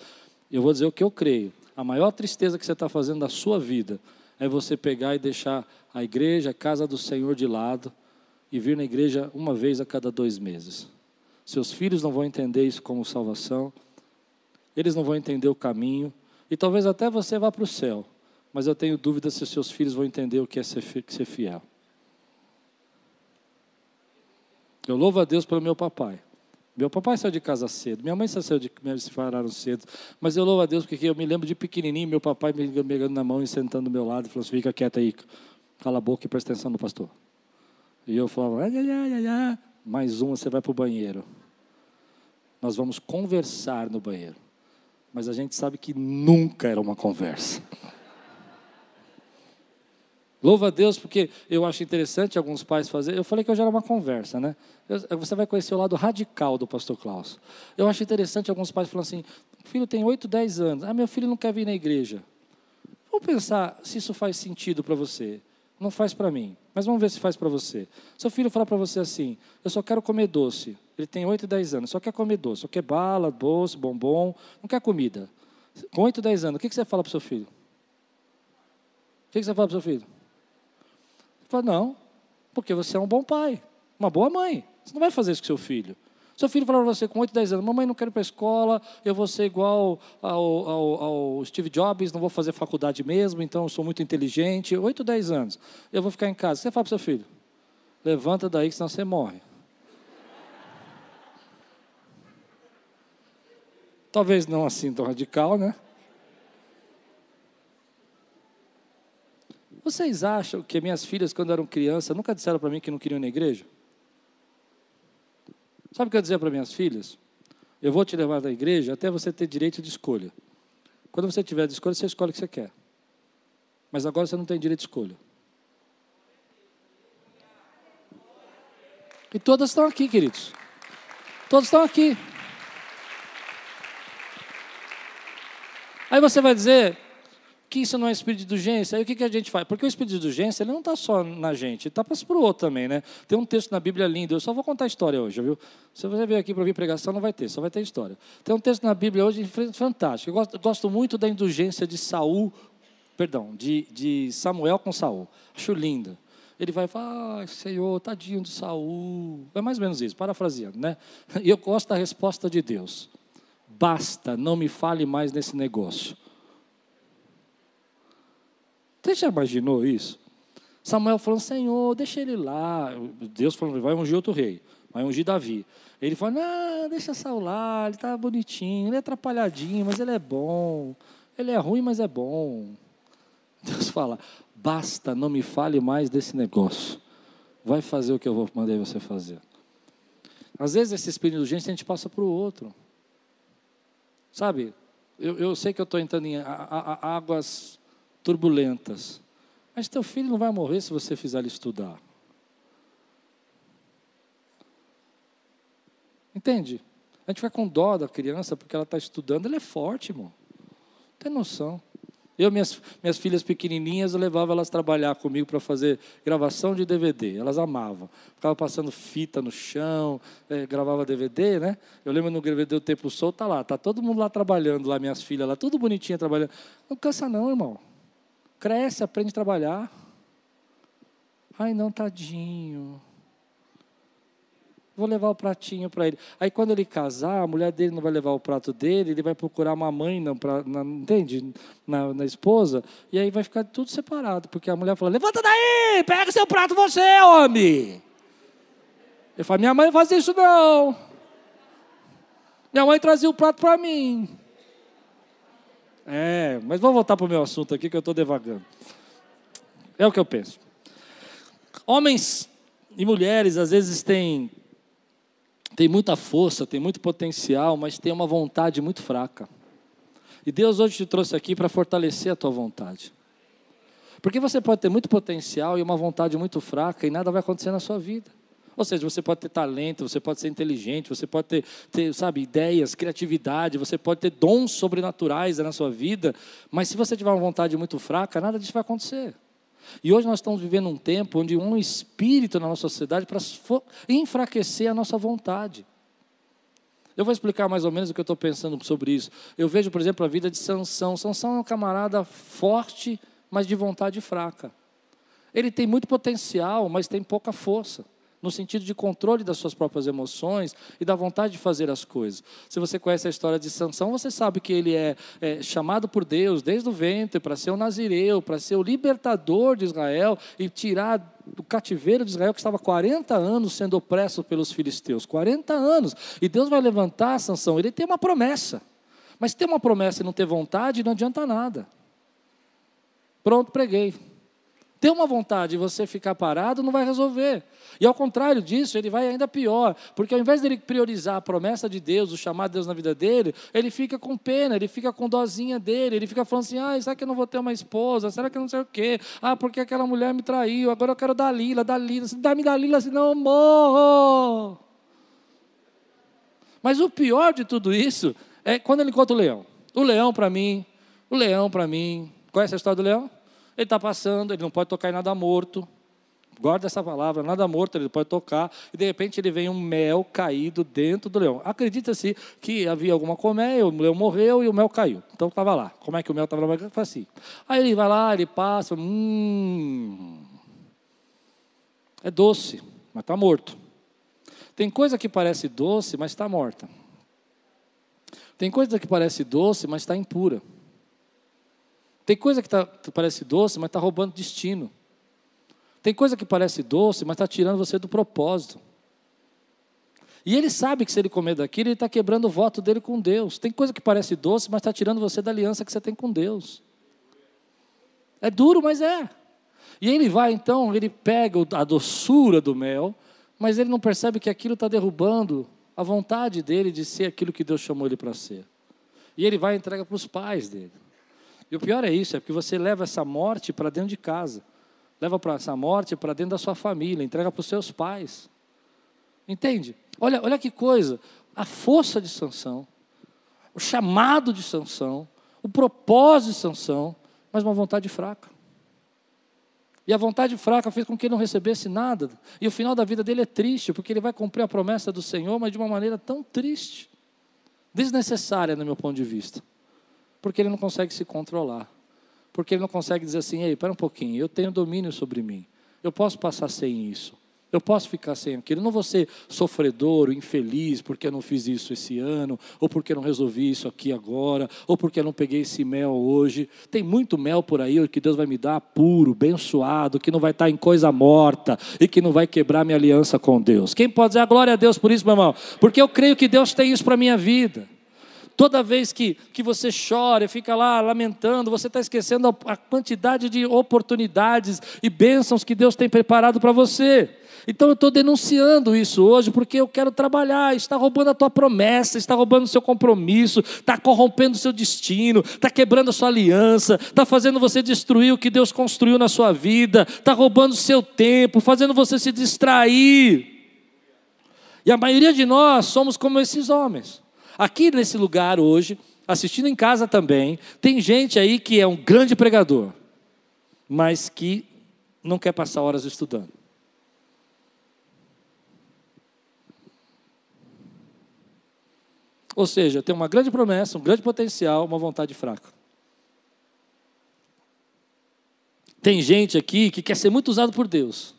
Eu vou dizer o que eu creio. A maior tristeza que você está fazendo da sua vida é você pegar e deixar a igreja, a casa do Senhor de lado e vir na igreja uma vez a cada dois meses. Seus filhos não vão entender isso como salvação, eles não vão entender o caminho, e talvez até você vá para o céu, mas eu tenho dúvida se seus filhos vão entender o que é ser fiel. Eu louvo a Deus pelo meu papai. Meu papai saiu de casa cedo, minha mãe saiu de se separaram cedo, mas eu louvo a Deus porque eu me lembro de pequenininho, meu papai me pegando na mão e sentando do meu lado e falou assim: fica quieto aí, cala a boca e presta atenção no pastor. E eu falava: ai, ai, ai, ai, mais uma, você vai para o banheiro. Nós vamos conversar no banheiro, mas a gente sabe que nunca era uma conversa. Louva a Deus, porque eu acho interessante alguns pais fazer. Eu falei que hoje era uma conversa, né? Você vai conhecer o lado radical do pastor Klaus. Eu acho interessante alguns pais falando assim: filho tem 8, 10 anos. Ah, meu filho não quer vir na igreja. Vamos pensar se isso faz sentido para você. Não faz para mim, mas vamos ver se faz para você. Seu filho falar para você assim: eu só quero comer doce. Ele tem 8, 10 anos, só quer comer doce, só quer bala, doce, bombom, não quer comida. Com 8, 10 anos, o que você fala para o seu filho? O que você fala para o seu filho? Fala, não, porque você é um bom pai, uma boa mãe. Você não vai fazer isso com seu filho. Seu filho falar para você com 8, 10 anos, mamãe não quero ir para a escola, eu vou ser igual ao, ao, ao, Steve Jobs, não vou fazer faculdade mesmo, então eu sou muito inteligente. 8, 10 anos, eu vou ficar em casa. Você fala para seu filho, levanta daí que senão você morre. Talvez não assim tão radical, né? Vocês acham que minhas filhas, quando eram crianças, nunca disseram para mim que não queriam ir na igreja? Sabe o que eu dizia para minhas filhas? Eu vou te levar da igreja até você ter direito de escolha. Quando você tiver de escolha, você escolhe o que você quer. Mas agora você não tem direito de escolha. E todas estão aqui, queridos. Todos estão aqui. Aí você vai dizer, que isso não é espírito de indulgência. Aí o que, que a gente faz? Porque o espírito de indulgência ele não está só na gente, está para o outro também, né? Tem um texto na Bíblia lindo, eu só vou contar a história hoje, viu? Se você veio aqui para ouvir pregação, não vai ter, só vai ter história. Tem um texto na Bíblia hoje fantástico. Eu gosto, gosto muito da indulgência de Saul, perdão, de, de Samuel com Saul. Acho linda. Ele vai falar, ah, Senhor, tadinho de Saul. É mais ou menos isso, parafraseando, né? *laughs* E eu gosto da resposta de Deus. Basta, não me fale mais nesse negócio. Você já imaginou isso? Samuel falando, Senhor, deixa ele lá. Deus falando, vai ungir outro rei, vai ungir Davi. Ele fala, não, deixa Saul lá, ele está bonitinho, ele é atrapalhadinho, mas ele é bom. Ele é ruim, mas é bom. Deus fala, basta, não me fale mais desse negócio. Vai fazer o que eu vou mandar você fazer. Às vezes esse espírito de urgência a gente passa para o outro. Sabe, eu, eu sei que eu estou entrando em a, a, a águas turbulentas. Mas teu filho não vai morrer se você fizer ele estudar. Entende? A gente fica com dó da criança porque ela está estudando, ela é forte, irmão. Tem noção. Eu, minhas, minhas filhas pequenininhas, eu levava elas trabalhar comigo para fazer gravação de DVD. Elas amavam. Ficava passando fita no chão, é, gravava DVD, né? Eu lembro no DVD O Tempo Sol, tá lá, tá todo mundo lá trabalhando, lá minhas filhas lá, tudo bonitinha trabalhando. Não cansa não, irmão. Cresce, aprende a trabalhar. Ai, não, tadinho. Vou levar o pratinho para ele. Aí quando ele casar, a mulher dele não vai levar o prato dele, ele vai procurar uma mãe, não, pra, na, entende? Na, na, esposa, e aí vai ficar tudo separado, porque a mulher fala: levanta daí, pega seu prato você, homem. Ele fala: minha mãe não faz isso não. Minha mãe trazia o prato para mim. É, mas vamos voltar para o meu assunto aqui que eu estou devagando. É o que eu penso. Homens e mulheres às vezes têm, têm muita força, têm muito potencial, mas têm uma vontade muito fraca. E Deus hoje te trouxe aqui para fortalecer a tua vontade. Porque você pode ter muito potencial e uma vontade muito fraca e nada vai acontecer na sua vida. Ou seja, você pode ter talento, você pode ser inteligente, você pode ter, ter, sabe, ideias, criatividade, você pode ter dons sobrenaturais na sua vida, mas se você tiver uma vontade muito fraca, nada disso vai acontecer. E hoje nós estamos vivendo um tempo onde um espírito na nossa sociedade para enfraquecer a nossa vontade. Eu vou explicar mais ou menos o que eu estou pensando sobre isso. Eu vejo, por exemplo, a vida de Sansão. Sansão é um camarada forte, mas de vontade fraca. Ele tem muito potencial, mas tem pouca força no sentido de controle das suas próprias emoções e da vontade de fazer as coisas. Se você conhece a história de Sansão, você sabe que ele é, é chamado por Deus desde o ventre para ser o nazireu, para ser o libertador de Israel e tirar do cativeiro de Israel que estava 40 anos sendo opresso pelos filisteus. 40 anos. E Deus vai levantar Sansão. Ele tem uma promessa. Mas ter uma promessa e não ter vontade não adianta nada. Pronto, preguei ter uma vontade e você ficar parado não vai resolver. E ao contrário disso, ele vai ainda pior, porque ao invés dele priorizar a promessa de Deus, o chamado de Deus na vida dele, ele fica com pena, ele fica com dozinha dele, ele fica falando assim: ah, será que eu não vou ter uma esposa? Será que eu não sei o quê? Ah, porque aquela mulher me traiu, agora eu quero Dalila, Dalila, dá-me Dalila, senão eu morro. Mas o pior de tudo isso é quando ele encontra o leão. O leão para mim, o leão para mim. Conhece a história do leão? Ele está passando, ele não pode tocar em nada morto. Guarda essa palavra, nada morto ele pode tocar, e de repente ele vem um mel caído dentro do leão. Acredita-se que havia alguma colmeia, o leão morreu e o mel caiu. Então estava lá. Como é que o mel estava lá? Foi assim. Aí ele vai lá, ele passa, hum, é doce, mas está morto. Tem coisa que parece doce, mas está morta. Tem coisa que parece doce, mas está impura. Tem coisa que, tá, parece doce, mas está roubando destino. Tem coisa que parece doce, mas está tirando você do propósito. E ele sabe que se ele comer daquilo, ele está quebrando o voto dele com Deus. Tem coisa que parece doce, mas está tirando você da aliança que você tem com Deus. É duro, mas é. E ele vai então, ele pega a doçura do mel, mas ele não percebe que aquilo está derrubando a vontade dele de ser aquilo que Deus chamou ele para ser. E ele vai e entrega para os pais dele. E o pior é isso, é porque você leva essa morte para dentro de casa. Leva essa morte para dentro da sua família, entrega para os seus pais. Entende? Olha, olha que coisa, a força de Sansão, o chamado de Sansão, o propósito de Sansão, mas uma vontade fraca. E a vontade fraca fez com que ele não recebesse nada. E o final da vida dele é triste, porque ele vai cumprir a promessa do Senhor, mas de uma maneira tão triste, desnecessária, no meu ponto de vista. Porque ele não consegue se controlar. Porque ele não consegue dizer assim: ei, espera um pouquinho, eu tenho domínio sobre mim. Eu posso passar sem isso. Eu posso ficar sem aquilo. Eu não vou ser sofredor, infeliz, porque eu não fiz isso esse ano, ou porque eu não resolvi isso aqui agora, ou porque eu não peguei esse mel hoje. Tem muito mel por aí que Deus vai me dar puro, bem suado, que não vai estar em coisa morta e que não vai quebrar minha aliança com Deus. Quem pode dizer a glória a Deus por isso, meu irmão? Porque eu creio que Deus tem isso para a minha vida. Toda vez que, que você chora, fica lá lamentando, você está esquecendo a, a quantidade de oportunidades e bênçãos que Deus tem preparado para você. Então eu estou denunciando isso hoje porque eu quero trabalhar. Está roubando a tua promessa, está roubando o seu compromisso, está corrompendo o seu destino, está quebrando a sua aliança, está fazendo você destruir o que Deus construiu na sua vida, está roubando o seu tempo, fazendo você se distrair. E a maioria de nós somos como esses homens. Aqui nesse lugar hoje, assistindo em casa também, tem gente aí que é um grande pregador, mas que não quer passar horas estudando. Ou seja, tem uma grande promessa, um grande potencial, uma vontade fraca. Tem gente aqui que quer ser muito usado por Deus.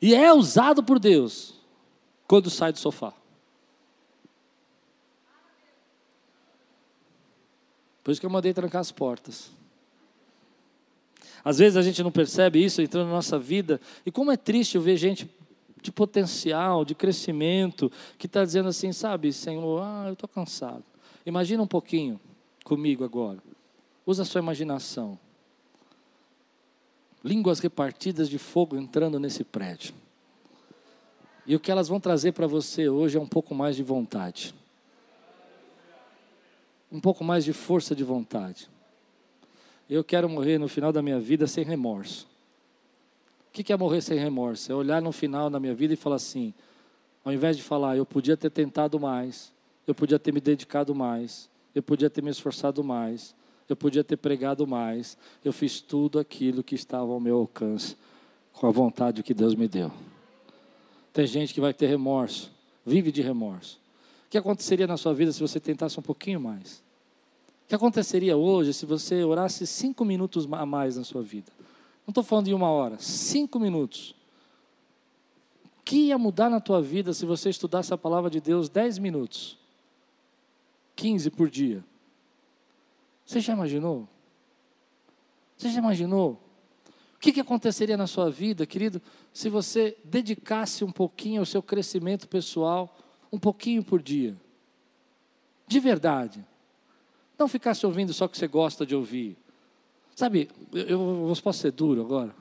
E é usado por Deus quando sai do sofá. Por isso que eu mandei trancar as portas. Às vezes a gente não percebe isso entrando na nossa vida. E como é triste ver gente de potencial, de crescimento, que está dizendo assim, sabe, Senhor, ah, eu estou cansado. Imagina um pouquinho comigo agora. Usa a sua imaginação. Línguas repartidas de fogo entrando nesse prédio. E o que elas vão trazer para você hoje é um pouco mais de vontade um pouco mais de força de vontade. Eu quero morrer no final da minha vida sem remorso. O que é morrer sem remorso? É olhar no final da minha vida e falar assim: ao invés de falar, eu podia ter tentado mais, eu podia ter me dedicado mais, eu podia ter me esforçado mais, eu podia ter pregado mais, eu fiz tudo aquilo que estava ao meu alcance, com a vontade que Deus me deu. Tem gente que vai ter remorso, vive de remorso. O que aconteceria na sua vida se você tentasse um pouquinho mais? O que aconteceria hoje se você orasse cinco minutos a mais na sua vida? Não estou falando de uma hora, cinco minutos. O que ia mudar na tua vida se você estudasse a palavra de Deus dez minutos? Quinze por dia. Você já imaginou? Você já imaginou? O que, que aconteceria na sua vida, querido, se você dedicasse um pouquinho ao seu crescimento pessoal? Um pouquinho por dia. De verdade. Não ficasse ouvindo só que você gosta de ouvir. Sabe, eu, eu posso ser duro agora.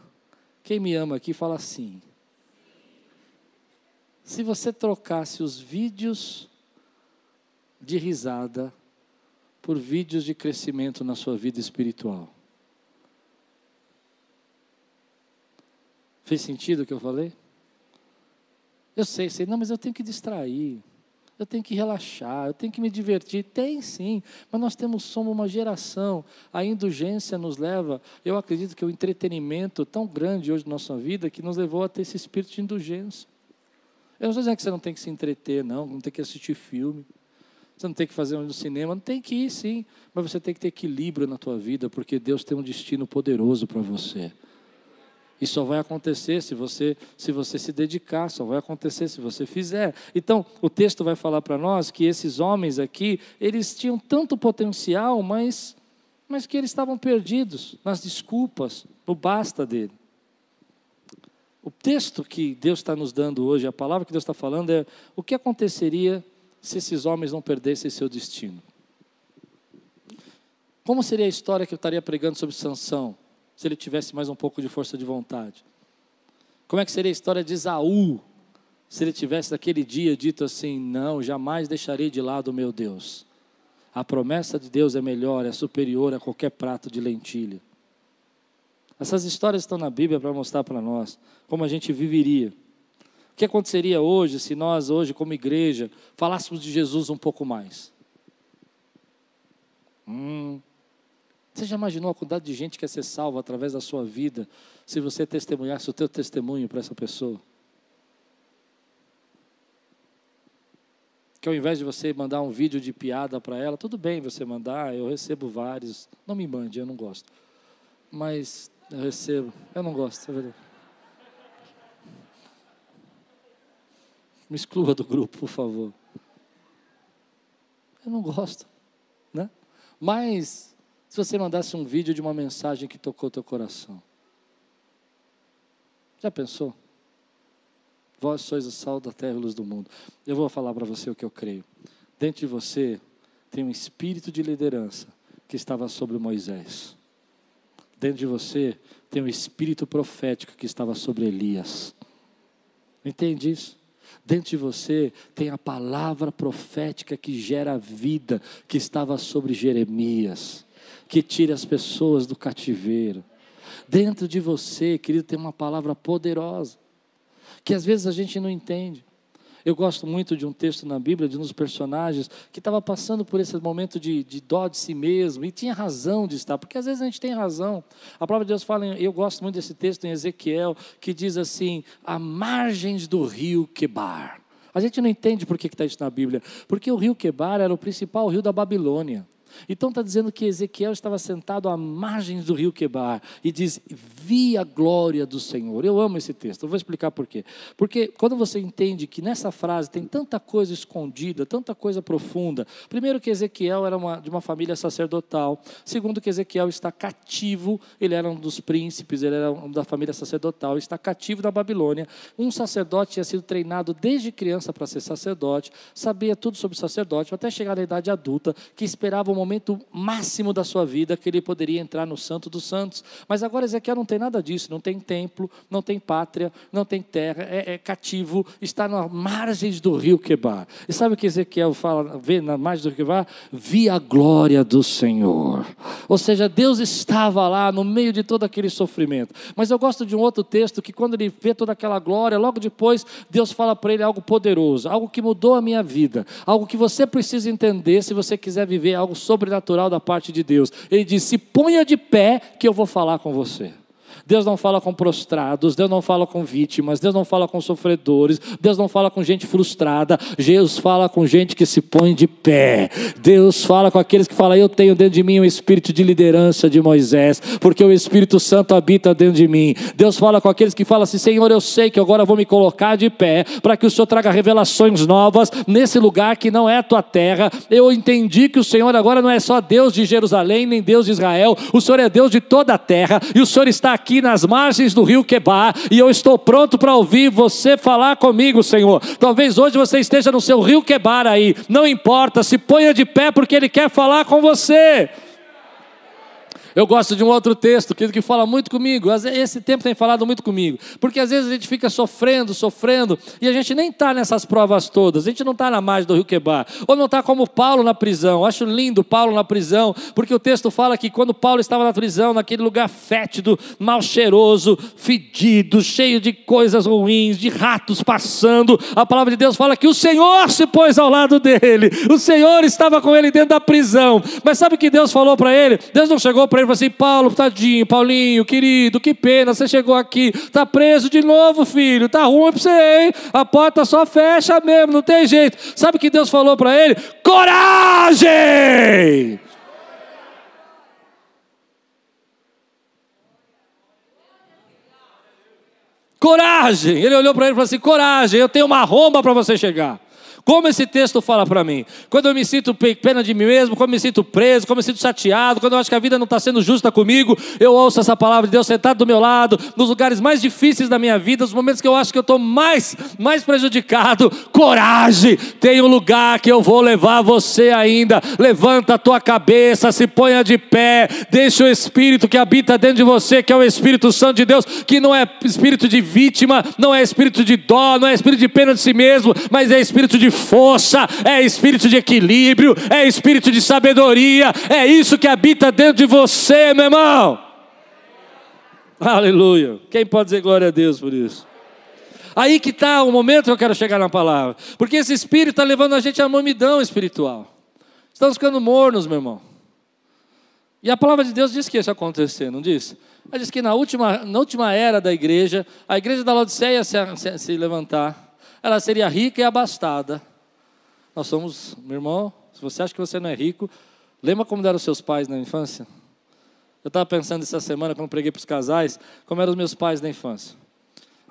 Quem me ama aqui fala assim. Se você trocasse os vídeos de risada por vídeos de crescimento na sua vida espiritual. Fez sentido o que eu falei? Eu sei, sei, não, mas eu tenho que distrair, eu tenho que relaxar, eu tenho que me divertir. Tem sim, mas nós temos, somos uma geração, a indulgência nos leva, eu acredito que o entretenimento tão grande hoje na nossa vida que nos levou a ter esse espírito de indulgência. Eu não estou dizendo que você não tem que se entreter, não, não tem que assistir filme, você não tem que fazer um cinema, não tem que ir sim, mas você tem que ter equilíbrio na tua vida, porque Deus tem um destino poderoso para você. E só vai acontecer se você se você se dedicar, só vai acontecer se você fizer. Então, o texto vai falar para nós que esses homens aqui, eles tinham tanto potencial, mas mas que eles estavam perdidos nas desculpas, no basta dele. O texto que Deus está nos dando hoje, a palavra que Deus está falando é o que aconteceria se esses homens não perdessem seu destino. Como seria a história que eu estaria pregando sobre Sansão? Se ele tivesse mais um pouco de força de vontade? Como é que seria a história de Esaú, se ele tivesse naquele dia dito assim: Não, jamais deixarei de lado o meu Deus. A promessa de Deus é melhor, é superior a qualquer prato de lentilha. Essas histórias estão na Bíblia para mostrar para nós como a gente viveria. O que aconteceria hoje se nós, hoje, como igreja, falássemos de Jesus um pouco mais? Hum, você já imaginou a quantidade de gente que quer ser salva através da sua vida, se você testemunhasse o teu testemunho para essa pessoa? Que ao invés de você mandar um vídeo de piada para ela, tudo bem você mandar, eu recebo vários. Não me mande, eu não gosto. Mas eu recebo, eu não gosto, é verdade. Me exclua do grupo, por favor. Eu não gosto, né? Mas se você mandasse um vídeo de uma mensagem que tocou teu coração? Já pensou? Vós sois o sal da terra e luz do mundo. Eu vou falar para você o que eu creio. Dentro de você tem um espírito de liderança que estava sobre Moisés. Dentro de você tem um espírito profético que estava sobre Elias. Entende isso? Dentro de você tem a palavra profética que gera vida, que estava sobre Jeremias que tire as pessoas do cativeiro. Dentro de você, querido, tem uma palavra poderosa, que às vezes a gente não entende. Eu gosto muito de um texto na Bíblia, de um dos personagens, que estava passando por esse momento de, de dó de si mesmo, e tinha razão de estar, porque às vezes a gente tem razão. A palavra de Deus fala, eu gosto muito desse texto em Ezequiel, que diz assim: a margens do rio Quebar. A gente não entende por que está isso na Bíblia, porque o rio Quebar era o principal rio da Babilônia. Então está dizendo que Ezequiel estava sentado à margem do rio Quebar e diz: Vi a glória do Senhor. Eu amo esse texto, eu vou explicar por quê. Porque quando você entende que nessa frase tem tanta coisa escondida, tanta coisa profunda. Primeiro, que Ezequiel era uma, de uma família sacerdotal. Segundo, que Ezequiel está cativo, ele era um dos príncipes, ele era um da família sacerdotal, está cativo na Babilônia. Um sacerdote tinha sido treinado desde criança para ser sacerdote, sabia tudo sobre sacerdote, até chegar na idade adulta, que esperava um momento momento máximo da sua vida que ele poderia entrar no Santo dos Santos. Mas agora Ezequiel não tem nada disso, não tem templo, não tem pátria, não tem terra, é, é cativo, está nas margens do rio Quebar. E sabe o que Ezequiel fala, vê na margem do rio Quebar? Vi a glória do Senhor. Ou seja, Deus estava lá no meio de todo aquele sofrimento. Mas eu gosto de um outro texto que quando ele vê toda aquela glória, logo depois Deus fala para ele algo poderoso, algo que mudou a minha vida, algo que você precisa entender se você quiser viver algo sobrenatural da parte de Deus. Ele diz: se ponha de pé que eu vou falar com você. Deus não fala com prostrados, Deus não fala com vítimas, Deus não fala com sofredores, Deus não fala com gente frustrada, Deus fala com gente que se põe de pé. Deus fala com aqueles que falam: Eu tenho dentro de mim o espírito de liderança de Moisés, porque o Espírito Santo habita dentro de mim. Deus fala com aqueles que falam assim: Senhor, eu sei que agora vou me colocar de pé para que o Senhor traga revelações novas nesse lugar que não é a tua terra. Eu entendi que o Senhor agora não é só Deus de Jerusalém, nem Deus de Israel, o Senhor é Deus de toda a terra e o Senhor está aqui nas margens do rio Quebar, e eu estou pronto para ouvir você falar comigo, Senhor. Talvez hoje você esteja no seu rio Quebar aí, não importa, se ponha de pé porque Ele quer falar com você. Eu gosto de um outro texto que, que fala muito comigo. Esse tempo tem falado muito comigo. Porque às vezes a gente fica sofrendo, sofrendo, e a gente nem está nessas provas todas. A gente não está na margem do rio Quebar. Ou não está como Paulo na prisão. Acho lindo Paulo na prisão, porque o texto fala que quando Paulo estava na prisão, naquele lugar fétido, mal cheiroso, fedido, cheio de coisas ruins, de ratos passando, a palavra de Deus fala que o Senhor se pôs ao lado dele. O Senhor estava com ele dentro da prisão. Mas sabe o que Deus falou para ele? Deus não chegou para ele falou assim: Paulo, tadinho, Paulinho, querido, que pena, você chegou aqui, tá preso de novo, filho, tá ruim para você, hein? A porta só fecha mesmo, não tem jeito. Sabe o que Deus falou para ele? Coragem! Coragem! Ele olhou para ele e falou assim: Coragem, eu tenho uma romba para você chegar. Como esse texto fala para mim? Quando eu me sinto pena de mim mesmo, quando eu me sinto preso, quando eu me sinto chateado, quando eu acho que a vida não está sendo justa comigo, eu ouço essa palavra de Deus sentado do meu lado, nos lugares mais difíceis da minha vida, nos momentos que eu acho que eu estou mais, mais prejudicado. Coragem! Tem um lugar que eu vou levar você ainda. Levanta a tua cabeça, se ponha de pé, deixa o Espírito que habita dentro de você, que é o Espírito Santo de Deus, que não é espírito de vítima, não é espírito de dó, não é espírito de pena de si mesmo, mas é espírito de força, é espírito de equilíbrio, é espírito de sabedoria, é isso que habita dentro de você, meu irmão. Aleluia. Quem pode dizer glória a Deus por isso? Aí que está o momento que eu quero chegar na palavra. Porque esse espírito está levando a gente à momidão espiritual. Estamos ficando mornos, meu irmão. E a palavra de Deus diz que isso ia acontecer, não diz? Ela diz que na última, na última era da igreja, a igreja da Laodiceia se, se, se levantar ela seria rica e abastada. Nós somos, meu irmão, se você acha que você não é rico, lembra como eram seus pais na infância? Eu estava pensando essa semana, quando preguei para os casais, como eram os meus pais na infância.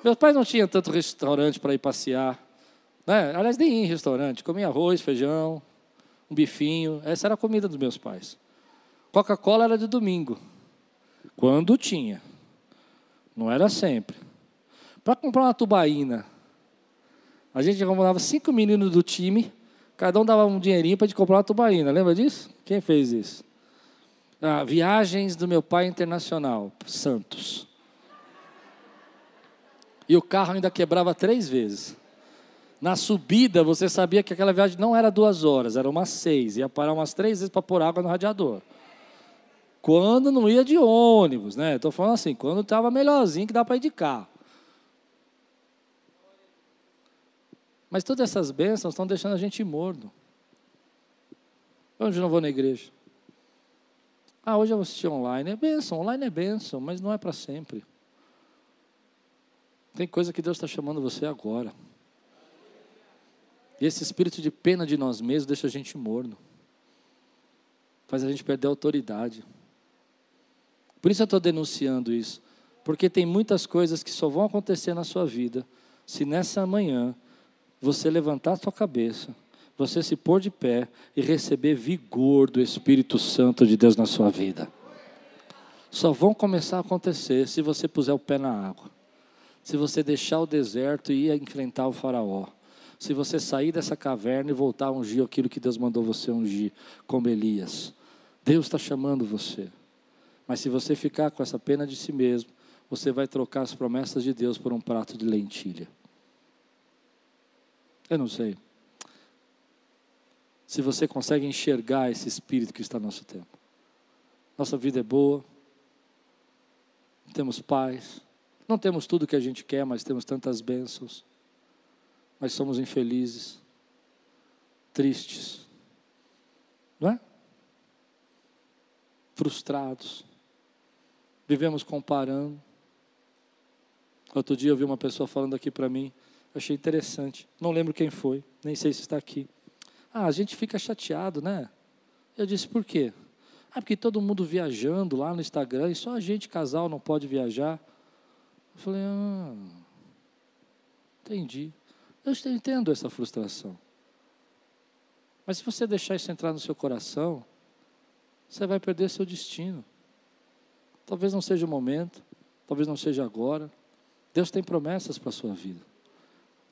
Meus pais não tinham tanto restaurante para ir passear. Né? Aliás, nem ia em restaurante. Comia arroz, feijão, um bifinho. Essa era a comida dos meus pais. Coca-Cola era de domingo. Quando tinha. Não era sempre. Para comprar uma tubaína a gente acomodava cinco meninos do time, cada um dava um dinheirinho para comprar uma tubaína. Lembra disso? Quem fez isso? Ah, viagens do meu pai internacional, Santos. E o carro ainda quebrava três vezes. Na subida, você sabia que aquela viagem não era duas horas, era umas seis. Ia parar umas três vezes para pôr água no radiador. Quando não ia de ônibus, né? Estou falando assim, quando estava melhorzinho que dá para ir de carro. Mas todas essas bênçãos estão deixando a gente morno. Onde não vou na igreja? Ah, hoje eu vou assistir online. É bênção, online é bênção, mas não é para sempre. Tem coisa que Deus está chamando você agora. E esse espírito de pena de nós mesmos deixa a gente morno. Faz a gente perder a autoridade. Por isso eu estou denunciando isso. Porque tem muitas coisas que só vão acontecer na sua vida se nessa manhã você levantar a sua cabeça, você se pôr de pé e receber vigor do Espírito Santo de Deus na sua vida. Só vão começar a acontecer se você puser o pé na água. Se você deixar o deserto e ir enfrentar o faraó. Se você sair dessa caverna e voltar a ungir aquilo que Deus mandou você ungir, como Elias. Deus está chamando você. Mas se você ficar com essa pena de si mesmo, você vai trocar as promessas de Deus por um prato de lentilha. Eu não sei. Se você consegue enxergar esse espírito que está no nosso tempo. Nossa vida é boa, temos paz, não temos tudo que a gente quer, mas temos tantas bênçãos. Mas somos infelizes, tristes, não é? Frustrados, vivemos comparando. Outro dia eu vi uma pessoa falando aqui para mim, achei interessante. Não lembro quem foi, nem sei se está aqui. Ah, a gente fica chateado, né? Eu disse, por quê? Ah, porque todo mundo viajando lá no Instagram e só a gente, casal, não pode viajar. Eu falei, ah, entendi. Eu entendo essa frustração. Mas se você deixar isso entrar no seu coração, você vai perder seu destino. Talvez não seja o momento, talvez não seja agora. Deus tem promessas para a sua vida.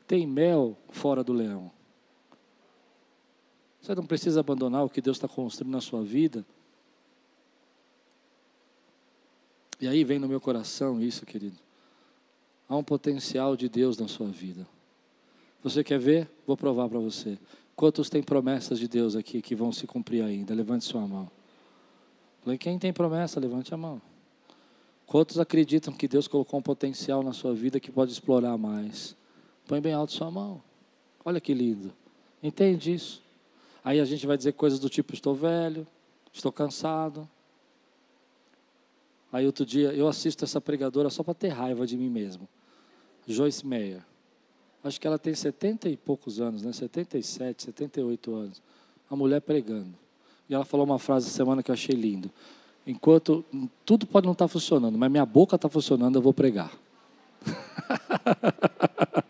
Tem mel fora do leão. Você não precisa abandonar o que Deus está construindo na sua vida. E aí vem no meu coração isso, querido. Há um potencial de Deus na sua vida. Você quer ver? Vou provar para você. Quantos tem promessas de Deus aqui que vão se cumprir ainda? Levante sua mão. Quem tem promessa, levante a mão. Quantos acreditam que Deus colocou um potencial na sua vida que pode explorar mais? Põe bem alto sua mão. Olha que lindo. Entende isso? Aí a gente vai dizer coisas do tipo: estou velho, estou cansado. Aí outro dia eu assisto essa pregadora só para ter raiva de mim mesmo. Joyce Meyer. Acho que ela tem 70 e poucos anos, né? 77, 78 anos. A mulher pregando. E ela falou uma frase semana que eu achei lindo. Enquanto tudo pode não estar tá funcionando, mas minha boca está funcionando, eu vou pregar. *laughs*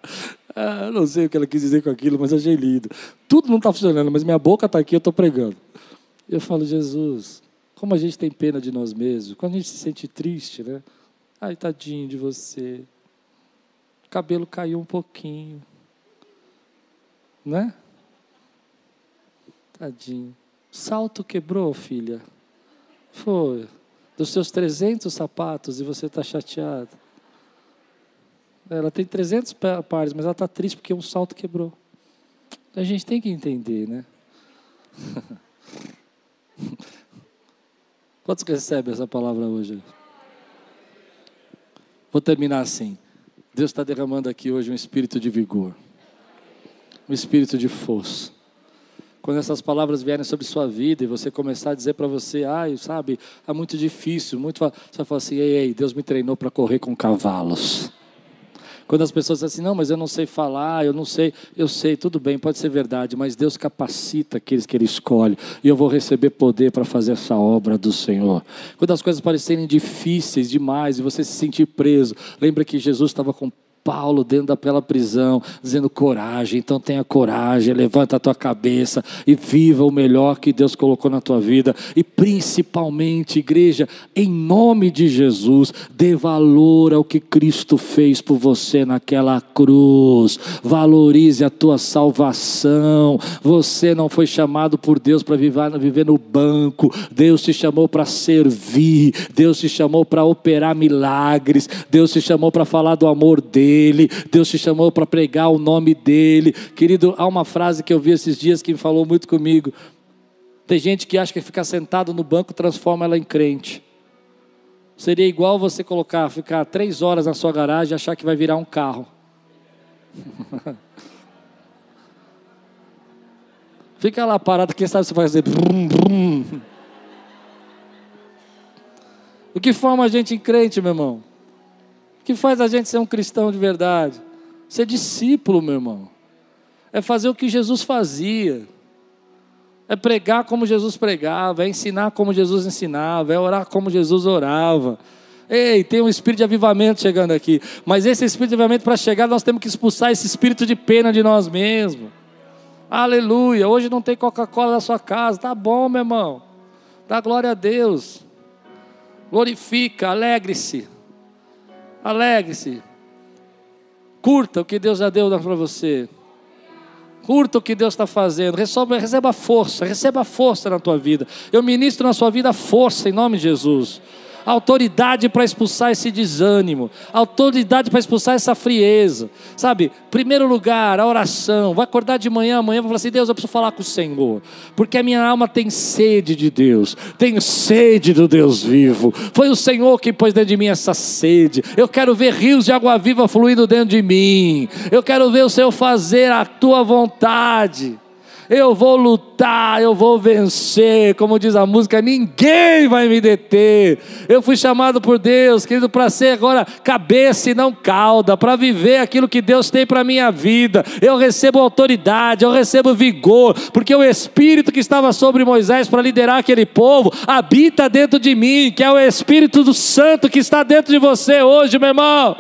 ah, não sei o que ela quis dizer com aquilo, mas achei lindo. Tudo não está funcionando, mas minha boca está aqui, eu estou pregando. Eu falo, Jesus, como a gente tem pena de nós mesmos, quando a gente se sente triste, né? Ai, tadinho de você. O cabelo caiu um pouquinho. Né? Tadinho. Salto quebrou, filha. Foi. Dos seus 300 sapatos e você está chateado. Ela tem 300 pares, mas ela está triste porque um salto quebrou. A gente tem que entender, né? *laughs* Quantos recebem essa palavra hoje? Vou terminar assim. Deus está derramando aqui hoje um espírito de vigor, um espírito de força quando essas palavras vierem sobre sua vida e você começar a dizer para você, ai, sabe, é muito difícil, muito. Você vai falar assim, ei, ei, Deus me treinou para correr com cavalos. Quando as pessoas dizem assim, não, mas eu não sei falar, eu não sei, eu sei, tudo bem, pode ser verdade, mas Deus capacita aqueles que Ele escolhe, e eu vou receber poder para fazer essa obra do Senhor. Quando as coisas parecerem difíceis demais e você se sentir preso, lembra que Jesus estava com Paulo dentro daquela prisão, dizendo coragem, então tenha coragem, levanta a tua cabeça e viva o melhor que Deus colocou na tua vida. E principalmente, igreja, em nome de Jesus, dê valor ao que Cristo fez por você naquela cruz. Valorize a tua salvação. Você não foi chamado por Deus para viver, no banco. Deus te chamou para servir. Deus te chamou para operar milagres. Deus te chamou para falar do amor dele dele, Deus te chamou para pregar o nome dele. Querido, há uma frase que eu vi esses dias que me falou muito comigo. Tem gente que acha que ficar sentado no banco transforma ela em crente. Seria igual você colocar, ficar três horas na sua garagem e achar que vai virar um carro. *laughs* Fica lá parado, quem sabe você vai fazer. Brum, brum. O que forma a gente em crente, meu irmão? Que faz a gente ser um cristão de verdade? Ser discípulo, meu irmão. É fazer o que Jesus fazia. É pregar como Jesus pregava, é ensinar como Jesus ensinava, é orar como Jesus orava. Ei, tem um espírito de avivamento chegando aqui. Mas esse espírito de avivamento, para chegar, nós temos que expulsar esse espírito de pena de nós mesmos. Aleluia. Hoje não tem Coca-Cola na sua casa. Tá bom, meu irmão. Dá glória a Deus. Glorifica, alegre-se. Alegre-se. Curta o que Deus já deu para você. Curta o que Deus está fazendo, receba, receba força, receba força na tua vida. Eu ministro na sua vida força em nome de Jesus autoridade para expulsar esse desânimo, autoridade para expulsar essa frieza, sabe? Primeiro lugar, a oração. Vai acordar de manhã, amanhã, vai falar assim: Deus, eu preciso falar com o Senhor, porque a minha alma tem sede de Deus, tem sede do Deus vivo. Foi o Senhor que pôs dentro de mim essa sede. Eu quero ver rios de água viva fluindo dentro de mim. Eu quero ver o Senhor fazer a tua vontade eu vou lutar, eu vou vencer, como diz a música, ninguém vai me deter. Eu fui chamado por Deus, querido, para ser agora cabeça e não cauda, para viver aquilo que Deus tem para minha vida. Eu recebo autoridade, eu recebo vigor, porque o Espírito que estava sobre Moisés para liderar aquele povo habita dentro de mim, que é o Espírito do Santo que está dentro de você hoje, meu irmão.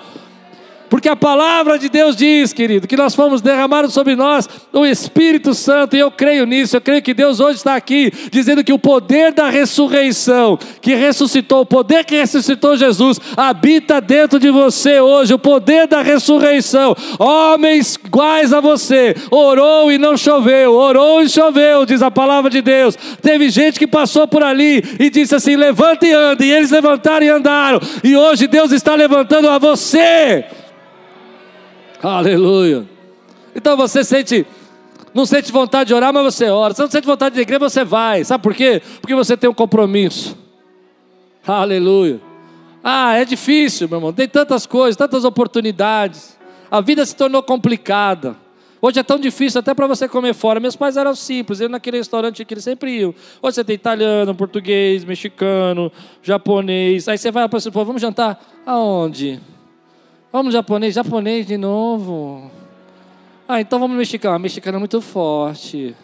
Porque a palavra de Deus diz, querido, que nós fomos derramados sobre nós o Espírito Santo, e eu creio nisso, eu creio que Deus hoje está aqui dizendo que o poder da ressurreição, que ressuscitou, o poder que ressuscitou Jesus, habita dentro de você hoje, o poder da ressurreição. Homens iguais a você, orou e não choveu, orou e choveu, diz a palavra de Deus. Teve gente que passou por ali e disse assim: levanta e anda, e eles levantaram e andaram, e hoje Deus está levantando a você. Aleluia. Então você sente, não sente vontade de orar, mas você ora. Você não sente vontade de igreja, você vai. Sabe por quê? Porque você tem um compromisso. Aleluia. Ah, é difícil, meu irmão. Tem tantas coisas, tantas oportunidades. A vida se tornou complicada. Hoje é tão difícil até para você comer fora. Meus pais eram simples, iam naquele restaurante que eles sempre iam. Hoje você tem italiano, português, mexicano, japonês. Aí você vai para o povo, vamos jantar? Aonde? Vamos japonês? Japonês de novo. Ah, então vamos no mexicano. Mexicano é muito forte.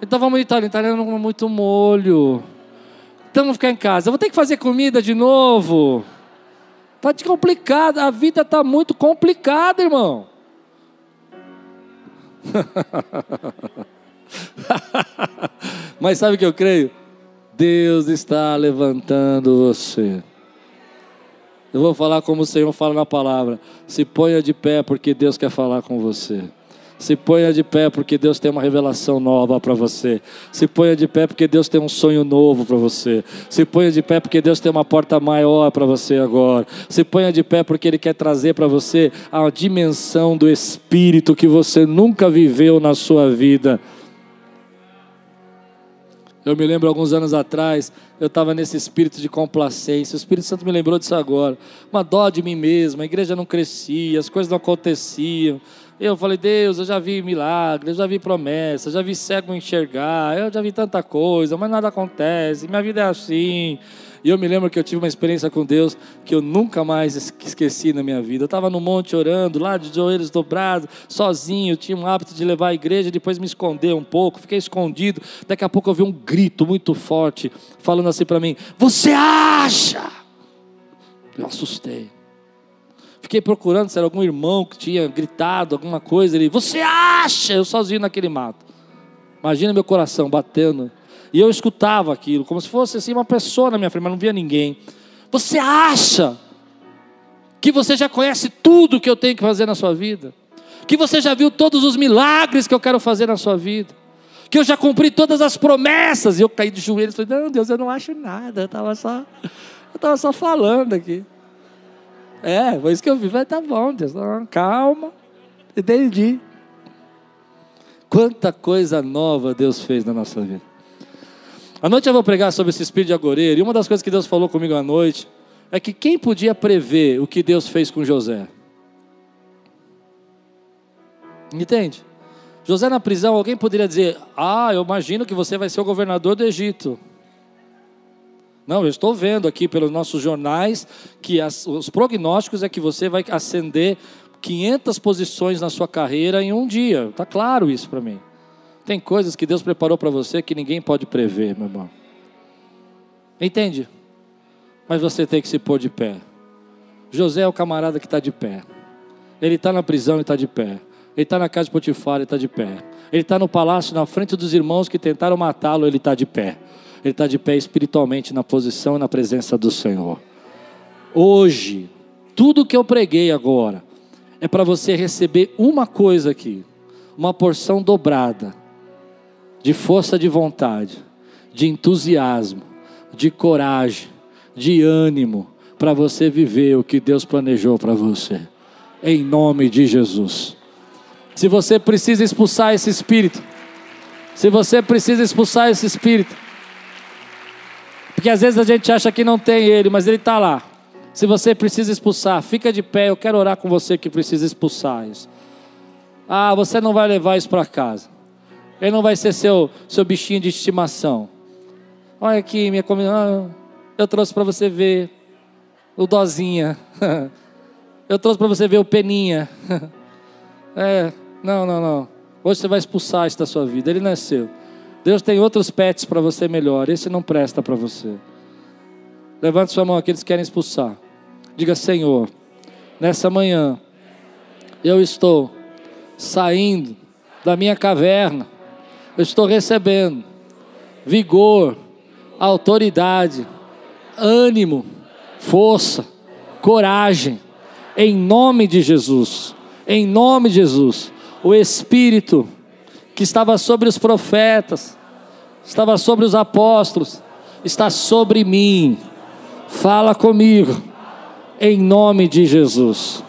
Então vamos no italiano. Italiano com muito molho. Então vamos ficar em casa. Vou ter que fazer comida de novo. Tá de complicado. A vida está muito complicada, irmão. *laughs* Mas sabe o que eu creio? Deus está levantando você. Eu vou falar como o Senhor fala na palavra. Se ponha de pé porque Deus quer falar com você. Se ponha de pé porque Deus tem uma revelação nova para você. Se ponha de pé porque Deus tem um sonho novo para você. Se ponha de pé porque Deus tem uma porta maior para você agora. Se ponha de pé porque Ele quer trazer para você a dimensão do Espírito que você nunca viveu na sua vida. Eu me lembro alguns anos atrás, eu estava nesse espírito de complacência. O Espírito Santo me lembrou disso agora. Uma dó de mim mesmo, a igreja não crescia, as coisas não aconteciam. Eu falei, Deus, eu já vi milagres, eu já vi promessas, já vi cego enxergar, eu já vi tanta coisa, mas nada acontece, minha vida é assim. E eu me lembro que eu tive uma experiência com Deus que eu nunca mais esqueci na minha vida. Eu estava no monte orando, lá de joelhos dobrados, sozinho. Eu tinha um hábito de levar a igreja, depois me esconder um pouco, fiquei escondido. Daqui a pouco eu vi um grito muito forte, falando assim para mim: Você acha? Eu assustei. Fiquei procurando se era algum irmão que tinha gritado alguma coisa. Ele, você acha? Eu sozinho naquele mato. Imagina meu coração batendo. E eu escutava aquilo, como se fosse assim uma pessoa na minha frente, mas não via ninguém. Você acha que você já conhece tudo que eu tenho que fazer na sua vida? Que você já viu todos os milagres que eu quero fazer na sua vida? Que eu já cumpri todas as promessas? E eu caí de joelhos e falei: Não, Deus, eu não acho nada. Eu estava só, eu estava só falando aqui. É, foi isso que eu vi. Falei, tá bom, Deus, calma. Entendi. Quanta coisa nova Deus fez na nossa vida. À noite eu vou pregar sobre esse espírito de agoreiro, e uma das coisas que Deus falou comigo à noite é que quem podia prever o que Deus fez com José? Entende? José na prisão, alguém poderia dizer: Ah, eu imagino que você vai ser o governador do Egito. Não, eu estou vendo aqui pelos nossos jornais que as, os prognósticos é que você vai ascender 500 posições na sua carreira em um dia. Está claro isso para mim. Tem coisas que Deus preparou para você que ninguém pode prever, meu irmão. Entende? Mas você tem que se pôr de pé. José é o camarada que está de pé. Ele está na prisão e está de pé. Ele está na casa de Potifar e está de pé. Ele está no palácio na frente dos irmãos que tentaram matá-lo, ele está de pé. Ele está de pé espiritualmente na posição e na presença do Senhor. Hoje, tudo que eu preguei agora é para você receber uma coisa aqui uma porção dobrada de força de vontade, de entusiasmo, de coragem, de ânimo para você viver o que Deus planejou para você. Em nome de Jesus. Se você precisa expulsar esse espírito, se você precisa expulsar esse espírito, porque às vezes a gente acha que não tem ele, mas ele está lá. Se você precisa expulsar, fica de pé. Eu quero orar com você que precisa expulsar isso. Ah, você não vai levar isso para casa. Ele não vai ser seu, seu bichinho de estimação. Olha aqui, minha comida. Ah, eu trouxe para você ver o Dozinha. *laughs* Eu trouxe para você ver o Peninha. *laughs* É, não, não, não. Hoje você vai expulsar isso da sua vida. Ele não é seu. Deus tem outros pets para você melhor. Esse não presta para você. Levante sua mão aqueles que querem expulsar. Diga, Senhor, nessa manhã eu estou saindo da minha caverna. Eu estou recebendo vigor, autoridade, ânimo, força, coragem, em nome de Jesus. Em nome de Jesus. O Espírito que estava sobre os profetas, estava sobre os apóstolos, está sobre mim. Fala comigo, em nome de Jesus.